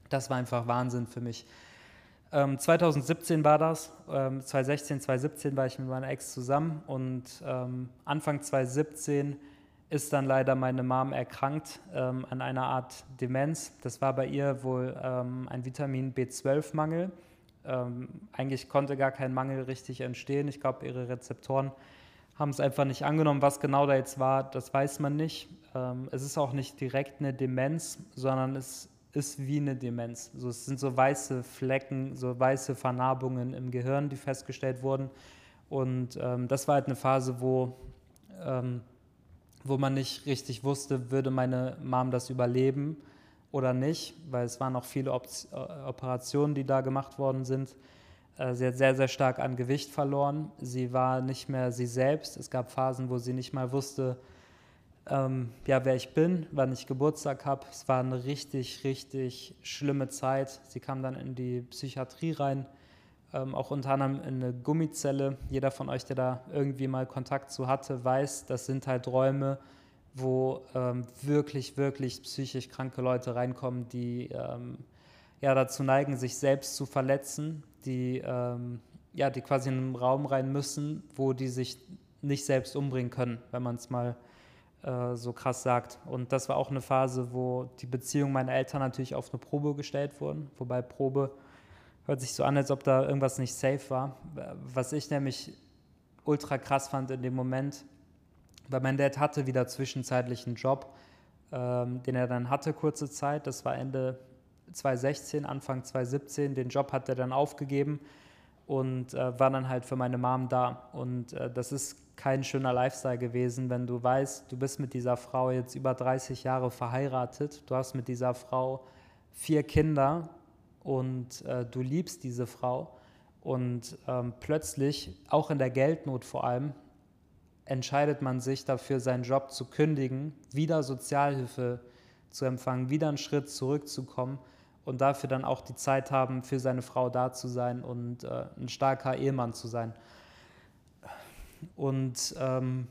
das war einfach Wahnsinn für mich. Ähm, 2017 war das, ähm, 2016, 2017 war ich mit meiner Ex zusammen und ähm, Anfang 2017 ist dann leider meine Mom erkrankt ähm, an einer Art Demenz. Das war bei ihr wohl ähm, ein Vitamin B12-Mangel. Ähm, eigentlich konnte gar kein Mangel richtig entstehen. Ich glaube, ihre Rezeptoren haben es einfach nicht angenommen. Was genau da jetzt war, das weiß man nicht. Es ist auch nicht direkt eine Demenz, sondern es ist wie eine Demenz. Also es sind so weiße Flecken, so weiße Vernarbungen im Gehirn, die festgestellt wurden. Und ähm, das war halt eine Phase, wo ähm, wo man nicht richtig wusste, würde meine Mom das überleben oder nicht, weil es waren noch viele Op äh, Operationen, die da gemacht worden sind. Äh, sie hat sehr, sehr stark an Gewicht verloren. Sie war nicht mehr sie selbst. Es gab Phasen, wo sie nicht mal wusste, ähm, ja, wer ich bin, wann ich Geburtstag habe. Es war eine richtig, richtig schlimme Zeit. Sie kam dann in die Psychiatrie rein ähm, auch unter anderem in eine Gummizelle. Jeder von euch, der da irgendwie mal Kontakt zu hatte, weiß, das sind halt Räume, wo ähm, wirklich, wirklich psychisch kranke Leute reinkommen, die ähm, ja dazu neigen, sich selbst zu verletzen, die, ähm, ja, die quasi in einen Raum rein müssen, wo die sich nicht selbst umbringen können, wenn man es mal äh, so krass sagt. Und das war auch eine Phase, wo die Beziehungen meiner Eltern natürlich auf eine Probe gestellt wurden, wobei Probe hört sich so an, als ob da irgendwas nicht safe war. Was ich nämlich ultra krass fand in dem Moment, weil mein Dad hatte wieder zwischenzeitlich einen Job, ähm, den er dann hatte kurze Zeit. Das war Ende 2016, Anfang 2017. Den Job hat er dann aufgegeben und äh, war dann halt für meine Mom da. Und äh, das ist kein schöner Lifestyle gewesen, wenn du weißt, du bist mit dieser Frau jetzt über 30 Jahre verheiratet, du hast mit dieser Frau vier Kinder und äh, du liebst diese Frau und ähm, plötzlich, auch in der Geldnot vor allem, entscheidet man sich dafür, seinen Job zu kündigen, wieder Sozialhilfe zu empfangen, wieder einen Schritt zurückzukommen und dafür dann auch die Zeit haben, für seine Frau da zu sein und äh, ein starker Ehemann zu sein. Und ähm,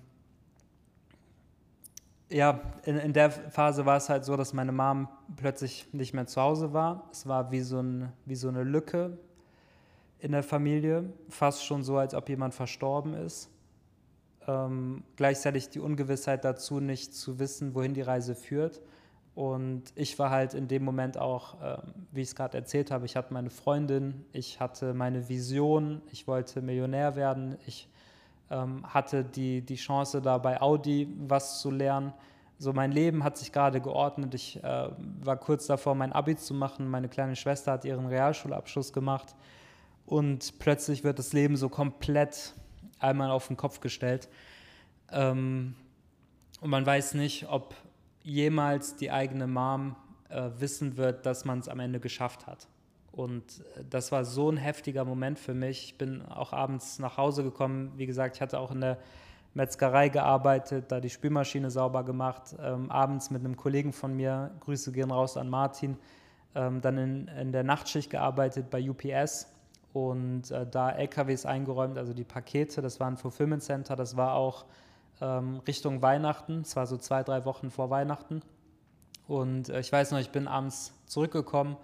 ja, in, in der Phase war es halt so, dass meine Mom plötzlich nicht mehr zu Hause war. Es war wie so, ein, wie so eine Lücke in der Familie, fast schon so, als ob jemand verstorben ist. Ähm, gleichzeitig die Ungewissheit dazu, nicht zu wissen, wohin die Reise führt. Und ich war halt in dem Moment auch, äh, wie ich es gerade erzählt habe, ich hatte meine Freundin, ich hatte meine Vision, ich wollte Millionär werden, ich hatte die, die Chance, da bei Audi was zu lernen. So, mein Leben hat sich gerade geordnet. Ich äh, war kurz davor, mein Abi zu machen. Meine kleine Schwester hat ihren Realschulabschluss gemacht. Und plötzlich wird das Leben so komplett einmal auf den Kopf gestellt. Ähm, und man weiß nicht, ob jemals die eigene Mom äh, wissen wird, dass man es am Ende geschafft hat. Und äh, das war so ein heftiger Moment für mich. Ich bin auch abends nach Hause gekommen. Wie gesagt, ich hatte auch in der Metzgerei gearbeitet, da die Spülmaschine sauber gemacht. Ähm, abends mit einem Kollegen von mir, Grüße gehen raus an Martin, ähm, dann in, in, der Nachtschicht gearbeitet bei UPS und äh, da LKWs eingeräumt, also die Pakete. Das war ein Fulfillment Center. Das war auch ähm, Richtung Weihnachten. Es war so zwei, drei Wochen vor Weihnachten. Und äh, ich weiß noch, ich bin abends zurückgekommen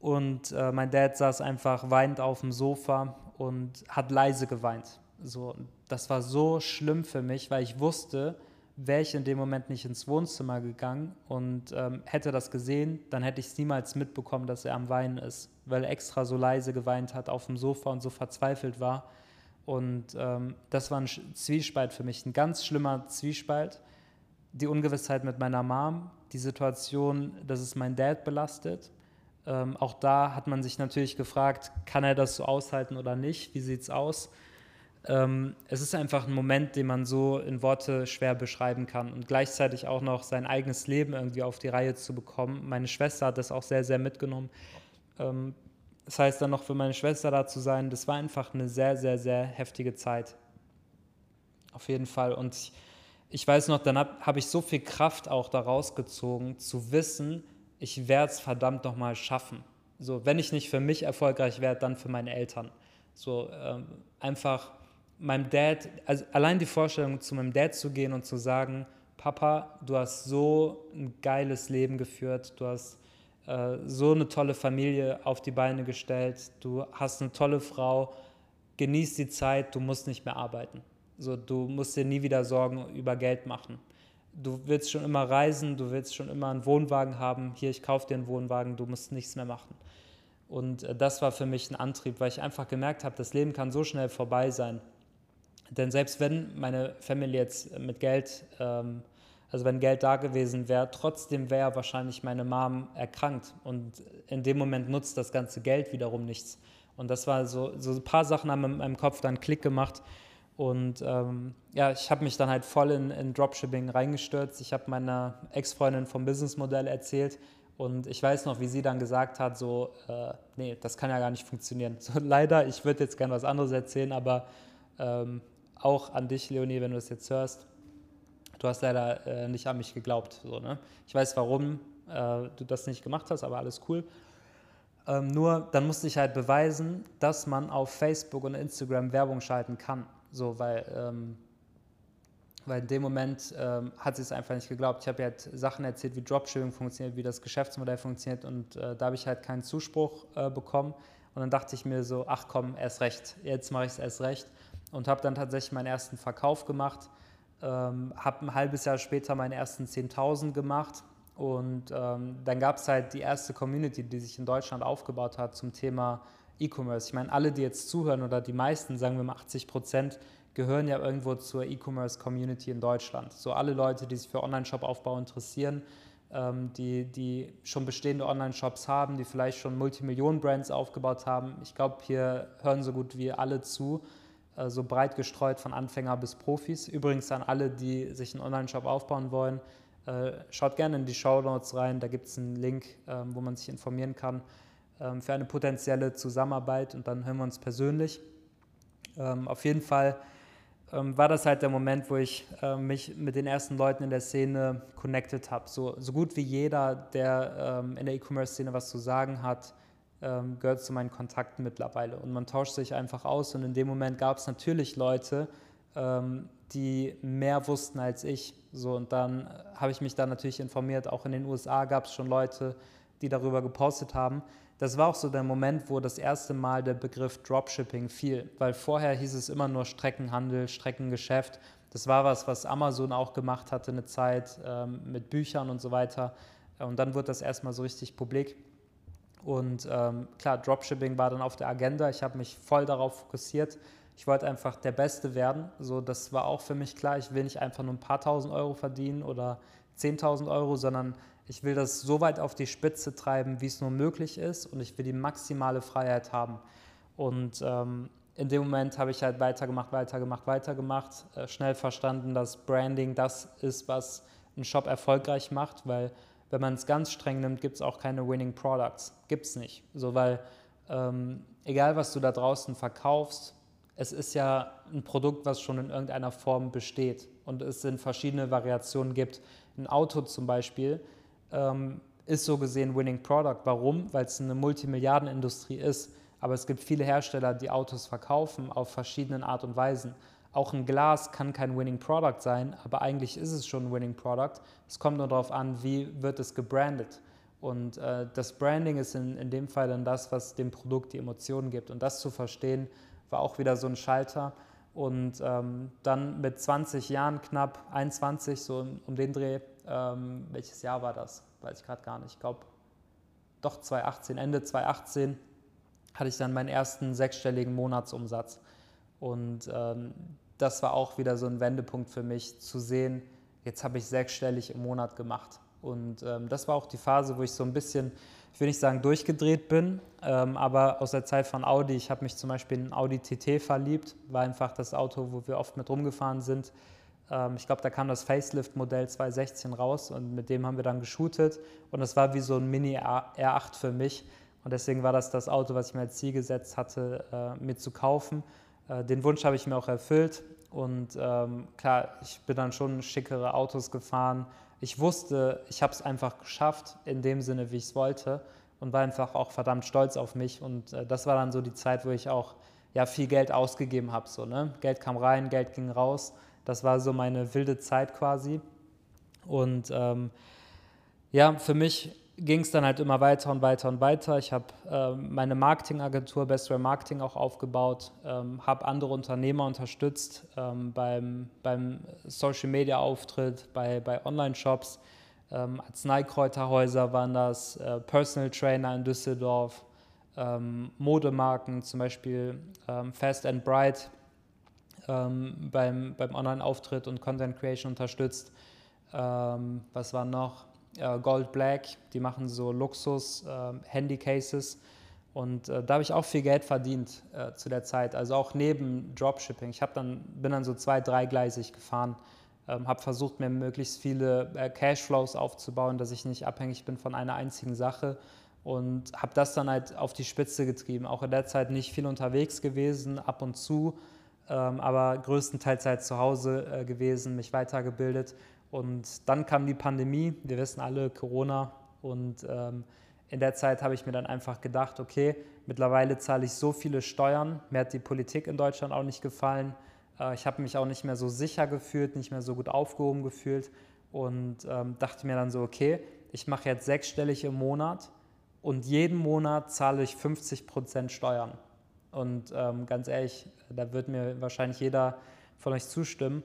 und äh, mein Dad saß einfach weinend auf dem Sofa und hat leise geweint. So, das war so schlimm für mich, weil ich wusste, wäre ich in dem Moment nicht ins Wohnzimmer gegangen und ähm, hätte das gesehen, dann hätte ich es niemals mitbekommen, dass er am Weinen ist, weil er extra so leise geweint hat auf dem Sofa und so verzweifelt war. Und ähm, das war ein Zwiespalt für mich, ein ganz schlimmer Zwiespalt. Die Ungewissheit mit meiner Mom, die Situation, dass es mein Dad belastet. Ähm, auch da hat man sich natürlich gefragt, kann er das so aushalten oder nicht? Wie sieht es aus? ähm, es ist einfach ein Moment, den man so in Worte schwer beschreiben kann und gleichzeitig auch noch sein eigenes Leben irgendwie auf die Reihe zu bekommen. Meine Schwester hat das auch sehr, sehr mitgenommen. Ähm, das heißt dann noch für meine Schwester da zu sein, das war einfach eine sehr, sehr, sehr heftige Zeit. Auf jeden Fall. Und ich, ich weiß noch, dann habe hab ich so viel Kraft auch daraus gezogen, zu wissen, ich werde es verdammt nochmal schaffen. So, wenn ich nicht für mich erfolgreich werde, dann für meine Eltern. So ähm, einfach meinem Dad, also allein die Vorstellung, zu meinem Dad zu gehen und zu sagen, Papa, du hast so ein geiles Leben geführt, du hast äh, so eine tolle Familie auf die Beine gestellt, du hast eine tolle Frau, genieß die Zeit, du musst nicht mehr arbeiten. So, du musst dir nie wieder Sorgen über Geld machen. Du willst schon immer reisen, du willst schon immer einen Wohnwagen haben. Hier, ich kaufe dir einen Wohnwagen, du musst nichts mehr machen. Und äh, das war für mich ein Antrieb, weil ich einfach gemerkt habe, das Leben kann so schnell vorbei sein. Denn selbst wenn meine Familie jetzt mit Geld, ähm, also wenn Geld da gewesen wäre, trotzdem wäre wahrscheinlich meine Mom erkrankt. Und in dem Moment nutzt das ganze Geld wiederum nichts. Und das war so, so ein paar Sachen haben in meinem Kopf dann Klick gemacht. Und ähm, ja, ich habe mich dann halt voll in, in Dropshipping reingestürzt. Ich habe meiner Ex-Freundin vom Businessmodell erzählt. Und ich weiß noch, wie sie dann gesagt hat, so, äh, nee, das kann ja gar nicht funktionieren. So, leider, ich würde jetzt gerne was anderes erzählen, aber ähm, auch an dich, Leonie, wenn du das jetzt hörst. Du hast leider äh, nicht an mich geglaubt. So, ne? Ich weiß, warum äh, du das nicht gemacht hast, aber alles cool. Ähm, nur dann musste ich halt beweisen, dass man auf Facebook und Instagram Werbung schalten kann. So, weil, ähm, weil in dem Moment ähm, hat sie es einfach nicht geglaubt. Ich habe halt Sachen erzählt, wie Dropshipping funktioniert, wie das Geschäftsmodell funktioniert und äh, da habe ich halt keinen Zuspruch äh, bekommen. Und dann dachte ich mir so, ach komm, erst recht, jetzt mache ich es erst recht und habe dann tatsächlich meinen ersten Verkauf gemacht. Ähm, habe ein halbes Jahr später meine ersten 10.000 gemacht und ähm, dann gab es halt die erste Community, die sich in Deutschland aufgebaut hat zum Thema E-Commerce. Ich meine, alle, die jetzt zuhören oder die meisten, sagen wir mal 80 Prozent, gehören ja irgendwo zur E-Commerce-Community in Deutschland. So alle Leute, die sich für Online-Shop-Aufbau interessieren, ähm, die, die schon bestehende Online-Shops haben, die vielleicht schon Multimillionen-Brands aufgebaut haben. Ich glaube, hier hören so gut wie alle zu äh, so breit gestreut von Anfänger bis Profis. Übrigens an alle, die sich einen Online-Shop aufbauen wollen, äh, schaut gerne in die Show Notes rein, da gibt es einen Link, ähm, wo man sich informieren kann für eine potenzielle Zusammenarbeit und dann hören wir uns persönlich. Ähm, auf jeden Fall war das halt der Moment, wo ich mich mit den ersten Leuten in der Szene connected habe. So, so gut wie jeder, der in der E-Commerce-Szene was zu sagen hat, ähm, gehört zu meinen Kontakten mittlerweile. Und man tauscht sich einfach aus. Und in dem Moment gab es natürlich Leute, ähm, die mehr wussten als ich. So, und dann habe ich mich da natürlich informiert. Auch in den USA gab es schon Leute, die darüber gepostet haben. Das war auch so der Moment, wo das erste Mal der Begriff Dropshipping fiel, weil vorher hieß es immer nur Streckenhandel, Streckengeschäft. Das war was, was Amazon auch gemacht hatte eine Zeit ähm, mit Büchern und so weiter. Und dann wurde das erstmal so richtig publik. Und ähm, klar, Dropshipping war dann auf der Agenda. Ich habe mich voll darauf fokussiert. Ich wollte einfach der Beste werden. So, das war auch für mich klar. Ich will nicht einfach nur ein paar tausend Euro verdienen oder 10.000 Euro, sondern ich will das so weit auf die Spitze treiben, wie es nur möglich ist. Und ich will die maximale Freiheit haben. Und ähm, in dem Moment habe ich halt weitergemacht, weitergemacht, weitergemacht. Äh, schnell verstanden, dass Branding das ist, was einen Shop erfolgreich macht, weil wenn man es ganz streng nimmt, gibt es auch keine Winning Products. Gibt es nicht. So, weil ähm, egal, was du da draußen verkaufst, es ist ja ein Produkt, was schon in irgendeiner Form besteht und es in verschiedene Variationen gibt. Ein Auto zum Beispiel ähm, ist so gesehen Winning Product. Warum? Weil es eine Multimilliardenindustrie ist. Aber es gibt viele Hersteller, die Autos verkaufen auf verschiedenen Art und Weisen. Auch ein Glas kann kein Winning Product sein, aber eigentlich ist es schon ein Winning Product. Es kommt nur darauf an, wie wird es gebrandet. Und äh, das Branding ist in, in dem Fall dann das, was dem Produkt die Emotionen gibt. Und das zu verstehen, war auch wieder so ein Schalter. Und ähm, dann mit 20 Jahren, knapp 21, so um den Dreh, ähm, welches Jahr war das? Weiß ich gerade gar nicht. Ich glaube, doch 2018, Ende 2018 hatte ich dann meinen ersten sechsstelligen Monatsumsatz. Und ähm, das war auch wieder so ein Wendepunkt für mich, zu sehen, jetzt habe ich sechsstellig im Monat gemacht. Und ähm, das war auch die Phase, wo ich so ein bisschen, ich will nicht sagen durchgedreht bin, ähm, aber aus der Zeit von Audi, ich habe mich zum Beispiel in Audi TT verliebt, war einfach das Auto, wo wir oft mit rumgefahren sind. Ähm, ich glaube, da kam das Facelift-Modell 2016 raus und mit dem haben wir dann geshootet und das war wie so ein Mini R8 für mich. Und deswegen war das das Auto, was ich mir als Ziel gesetzt hatte, äh, mir zu kaufen. Äh, den Wunsch habe ich mir auch erfüllt. Und ähm, klar, ich bin dann schon schickere Autos gefahren. Ich wusste, ich habe es einfach geschafft, in dem Sinne, wie ich es wollte. Und war einfach auch verdammt stolz auf mich. Und äh, das war dann so die Zeit, wo ich auch ja, viel Geld ausgegeben habe. So, ne? Geld kam rein, Geld ging raus. Das war so meine wilde Zeit quasi. Und ähm, ja, für mich ging es dann halt immer weiter und weiter und weiter. Ich habe äh, meine Marketingagentur Best Way Marketing auch aufgebaut, ähm, habe andere Unternehmer unterstützt ähm, beim, beim Social Media Auftritt, bei, bei Online-Shops. Ähm, Arzneikräuterhäuser waren das, äh, Personal Trainer in Düsseldorf, ähm, Modemarken, zum Beispiel ähm, Fast and Bright ähm, beim, beim Online-Auftritt und Content Creation unterstützt. was war noch? äh, Gold Black, die machen so Luxus-Handy-Cases. Ähm, und äh, da habe ich auch viel Geld verdient äh, zu der Zeit, also auch neben Dropshipping. Ich dann, bin dann so zwei-, dreigleisig gefahren, ähm, habe versucht, mir möglichst viele äh, Cashflows aufzubauen, dass ich nicht abhängig bin von einer einzigen Sache und habe das dann halt auf die Spitze getrieben. Auch in der Zeit nicht viel unterwegs gewesen, ab und zu, ähm, aber größtenteils halt zu Hause äh, gewesen, mich weitergebildet und dann kam die Pandemie, wir wissen alle Corona. Und ähm, in der Zeit habe ich mir dann einfach gedacht, okay, mittlerweile zahle ich so viele Steuern, mir hat die Politik in Deutschland auch nicht gefallen. Äh, ich habe mich auch nicht mehr so sicher gefühlt, nicht mehr so gut aufgehoben gefühlt und ähm, dachte mir dann so, okay, ich mache jetzt sechsstellig im Monat und jeden Monat zahle ich 50 Prozent Steuern. Und ähm, ganz ehrlich, da wird mir wahrscheinlich jeder von euch zustimmen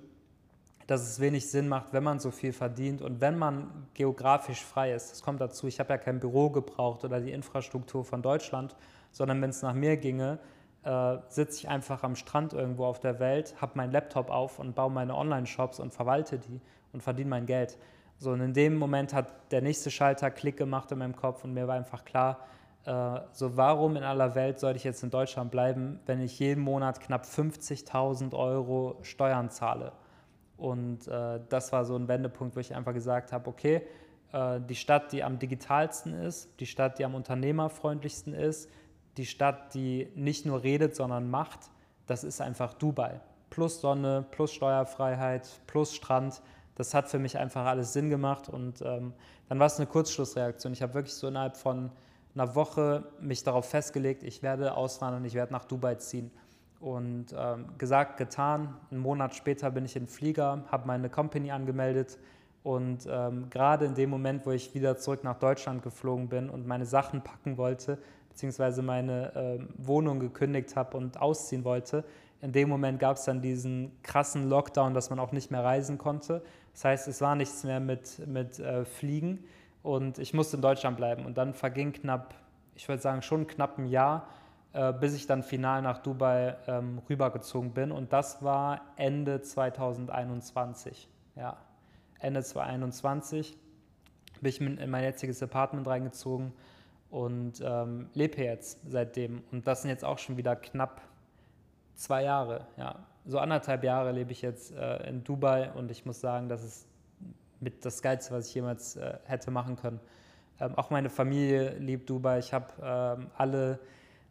dass es wenig Sinn macht, wenn man so viel verdient und wenn man geografisch frei ist. Das kommt dazu, ich habe ja kein Büro gebraucht oder die Infrastruktur von Deutschland, sondern wenn es nach mir ginge, äh, sitze ich einfach am Strand irgendwo auf der Welt, habe meinen Laptop auf und baue meine Online-Shops und verwalte die und verdiene mein Geld. So, und in dem Moment hat der nächste Schalter Klick gemacht in meinem Kopf und mir war einfach klar, so warum in aller Welt sollte ich jetzt in Deutschland bleiben, wenn ich jeden Monat knapp 50.000 Euro Steuern zahle? Und äh, das war so ein Wendepunkt, wo ich einfach gesagt habe, okay, äh, die Stadt, die am digitalsten ist, die Stadt, die am unternehmerfreundlichsten ist, die Stadt, die nicht nur redet, sondern macht, das ist einfach Dubai. Plus Sonne, plus Steuerfreiheit, plus Strand. Das hat für mich einfach alles Sinn gemacht und ähm, dann war es eine Kurzschlussreaktion. Ich habe wirklich so innerhalb von einer Woche mich darauf festgelegt, ich werde auswandern ich werde nach Dubai ziehen. Und ähm, gesagt, getan. Einen Monat später bin ich in Flieger, habe meine Company angemeldet. Und ähm, gerade in dem Moment, wo ich wieder zurück nach Deutschland geflogen bin und meine Sachen packen wollte, beziehungsweise meine äh, Wohnung gekündigt habe und ausziehen wollte, in dem Moment gab es dann diesen krassen Lockdown, dass man auch nicht mehr reisen konnte. Das heißt, es war nichts mehr mit, mit äh, Fliegen und ich musste in Deutschland bleiben. Und dann verging knapp, ich würde sagen, schon knapp ein Jahr, äh, bis ich dann final nach Dubai ähm, rübergezogen bin. Und das war Ende 2021. Ja, Ende 2021 bin ich in mein jetziges Apartment reingezogen und ähm, lebe jetzt seitdem. Und das sind jetzt auch schon wieder knapp zwei Jahre. Ja, so anderthalb Jahre lebe ich jetzt äh, in Dubai und ich muss sagen, das ist mit das Geilste, was ich jemals äh, hätte machen können. Ähm, auch meine Familie liebt Dubai. Ich habe ähm, alle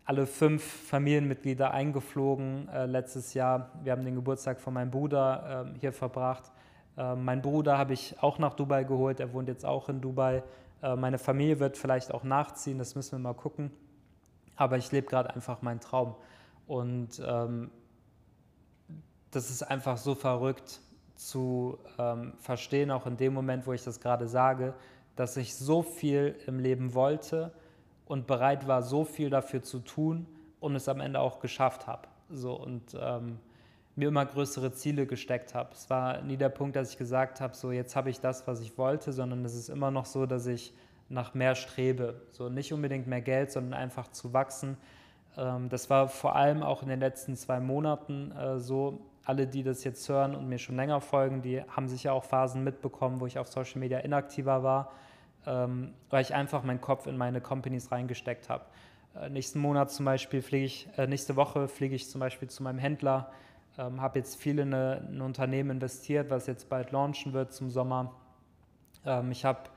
alle fünf Familienmitglieder eingeflogen äh, letztes Jahr. Wir haben den Geburtstag von meinem Bruder äh, hier verbracht. Äh, mein Bruder habe ich auch nach Dubai geholt, er wohnt jetzt auch in Dubai. Äh, meine Familie wird vielleicht auch nachziehen, das müssen wir mal gucken. Aber ich lebe gerade einfach meinen Traum. Und ähm, das ist einfach so verrückt zu ähm, verstehen, auch in dem Moment, wo ich das gerade sage, dass ich so viel im Leben wollte und bereit war, so viel dafür zu tun und es am Ende auch geschafft habe. So, und ähm, mir immer größere Ziele gesteckt habe. Es war nie der Punkt, dass ich gesagt habe, so jetzt habe ich das, was ich wollte, sondern es ist immer noch so, dass ich nach mehr strebe. So nicht unbedingt mehr Geld, sondern einfach zu wachsen. Ähm, das war vor allem auch in den letzten zwei Monaten äh, so. Alle, die das jetzt hören und mir schon länger folgen, die haben sicher auch Phasen mitbekommen, wo ich auf Social Media inaktiver war, ähm, weil ich einfach meinen Kopf in meine Companies reingesteckt habe. Äh, nächsten Monat zum Beispiel fliege ich, äh, nächste Woche fliege ich zum Beispiel zu meinem Händler, ähm, habe jetzt viel in eine, ein Unternehmen investiert, was jetzt bald launchen wird zum Sommer. Ähm, ich habe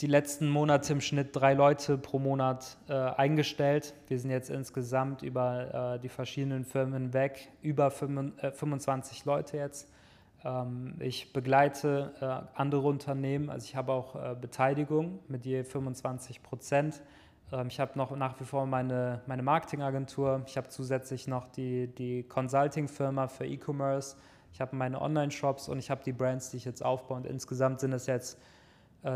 die letzten Monate im Schnitt drei Leute pro Monat äh, eingestellt. Wir sind jetzt insgesamt über äh, die verschiedenen Firmen hinweg über 25 äh, Leute jetzt. Ähm, ich begleite äh, andere Unternehmen, also ich habe auch äh, Beteiligung mit je 25 Prozent. Ähm, ich habe noch nach wie vor meine, meine Marketingagentur. Ich habe zusätzlich noch die, die Consulting-Firma für E-Commerce. Ich habe meine Online-Shops und ich habe die Brands, die ich jetzt aufbaue. Und insgesamt sind es jetzt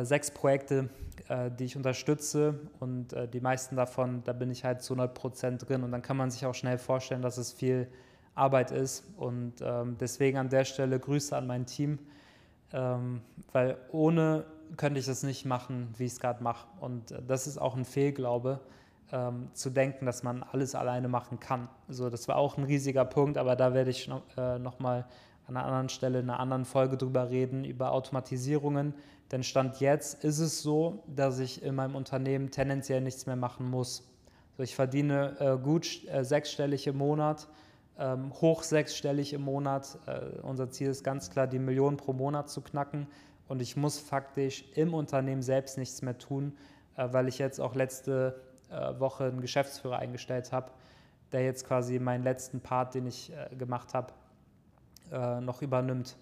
sechs Projekte, äh, die ich unterstütze. Und äh, die meisten davon, da bin ich halt zu 100 Prozent drin. Und dann kann man sich auch schnell vorstellen, dass es viel Arbeit ist. Und ähm, deswegen an der Stelle Grüße an mein Team. Ähm, weil ohne könnte ich das nicht machen, wie ich es gerade mache. Und äh, das ist auch ein Fehlglaube, ähm, zu denken, dass man alles alleine machen kann. Also das war auch ein riesiger Punkt, aber da werde ich noch, äh, noch an einer anderen Stelle in einer anderen Folge drüber reden, über Automatisierungen. Denn Stand jetzt ist es so, dass ich in meinem Unternehmen tendenziell nichts mehr machen muss. Also ich verdiene äh, gut äh, sechsstellig im Monat, ähm, hoch sechsstellig im Monat. Äh, unser Ziel ist ganz klar, die Million pro Monat zu knacken und ich muss faktisch im Unternehmen selbst nichts mehr tun, äh, weil ich jetzt auch letzte äh, Woche einen Geschäftsführer eingestellt habe, der jetzt quasi meinen letzten Part, den ich äh, gemacht habe, noch übernimmt.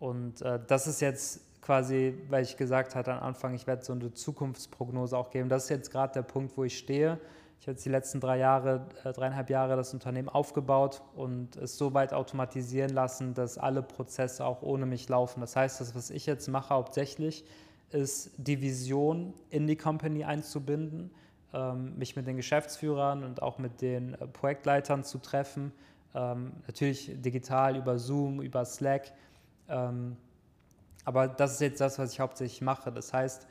Und das ist jetzt quasi, weil ich gesagt hatte am Anfang, ich werde so eine Zukunftsprognose auch geben. Das ist jetzt gerade der Punkt, wo ich stehe. Ich habe jetzt die letzten drei Jahre, äh, dreieinhalb Jahre das Unternehmen aufgebaut und es so weit automatisieren lassen, dass alle Prozesse auch ohne mich laufen. Das heißt, das, was ich jetzt mache hauptsächlich, ist die Vision in die Company einzubinden, ähm, mich mit den Geschäftsführern und auch mit den äh, Projektleitern zu treffen, ähm, natürlich digital über Zoom, über Slack. Ähm, aber das ist jetzt das, was ich hauptsächlich mache. Das heißt,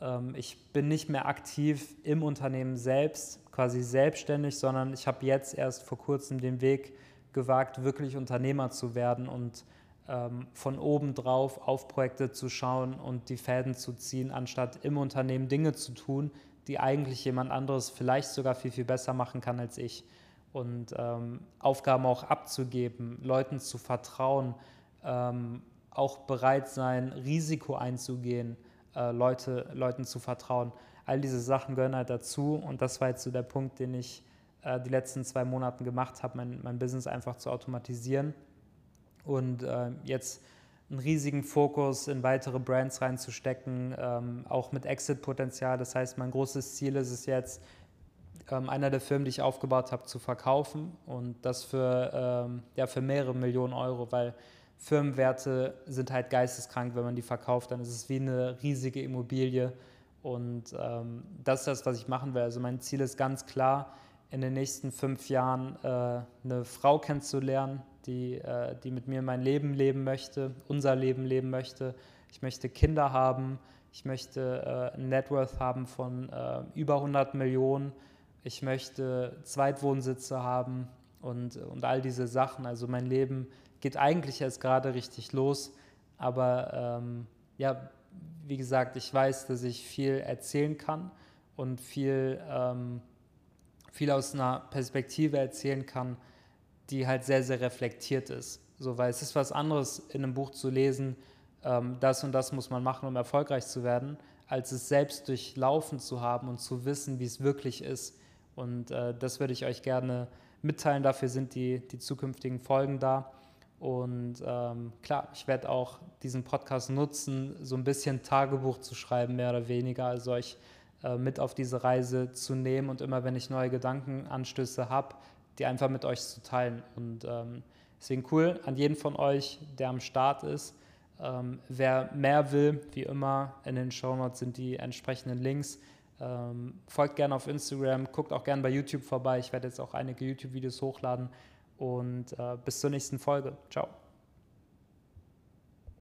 ähm, ich bin nicht mehr aktiv im Unternehmen selbst, quasi selbstständig, sondern ich habe jetzt erst vor kurzem den Weg gewagt, wirklich Unternehmer zu werden und ähm, von oben drauf auf Projekte zu schauen und die Fäden zu ziehen, anstatt im Unternehmen Dinge zu tun, die eigentlich jemand anderes vielleicht sogar viel, viel besser machen kann als ich. Und ähm, Aufgaben auch abzugeben, Leuten zu vertrauen, ähm, auch bereit sein, Risiko einzugehen äh, Leute, Leuten zu vertrauen. All diese Sachen gehören halt dazu und das war jetzt so der Punkt, den ich äh, die letzten zwei Monate gemacht habe, mein, mein Business einfach zu automatisieren und äh, jetzt einen riesigen Fokus in weitere Brands reinzustecken, ähm, auch mit Exit-Potenzial. Das heißt, mein großes Ziel ist es jetzt, ähm, einer der Firmen, die ich aufgebaut habe, zu verkaufen und das für, ähm, ja, für mehrere Millionen Euro, weil Firmenwerte sind halt geisteskrank, wenn man die verkauft, dann ist es wie eine riesige Immobilie. Und ähm, das ist das, was ich machen will. Also mein Ziel ist ganz klar, in den nächsten fünf Jahren äh, eine Frau kennenzulernen, die, äh, die mit mir mein Leben leben möchte, unser Leben leben möchte. Ich möchte Kinder haben, ich möchte äh, ein Networth haben von äh, über 100 Millionen, ich möchte Zweitwohnsitze haben und, und all diese Sachen. Also mein Leben geht eigentlich erst gerade richtig los. Aber ähm, ja, wie gesagt, ich weiß, dass ich viel erzählen kann und viel, ähm, viel aus einer Perspektive erzählen kann, die halt sehr, sehr reflektiert ist. So, weil es ist was anderes, in einem Buch zu lesen, ähm, das und das muss man machen, um erfolgreich zu werden, als es selbst durchlaufen zu haben und zu wissen, wie es wirklich ist. Und äh, das würde ich euch gerne mitteilen. Dafür sind die, die zukünftigen Folgen da. Und ähm, klar, ich werde auch diesen Podcast nutzen, so ein bisschen Tagebuch zu schreiben, mehr oder weniger, also euch äh, mit auf diese Reise zu nehmen und immer, wenn ich neue Gedankenanstöße habe, die einfach mit euch zu teilen. Und ähm, deswegen cool an jeden von euch, der am Start ist. Ähm, wer mehr will, wie immer, in den Show Notes sind die entsprechenden Links. Ähm, folgt gerne auf Instagram, guckt auch gerne bei YouTube vorbei. Ich werde jetzt auch einige YouTube-Videos hochladen und äh, bis zur nächsten Folge. Ciao.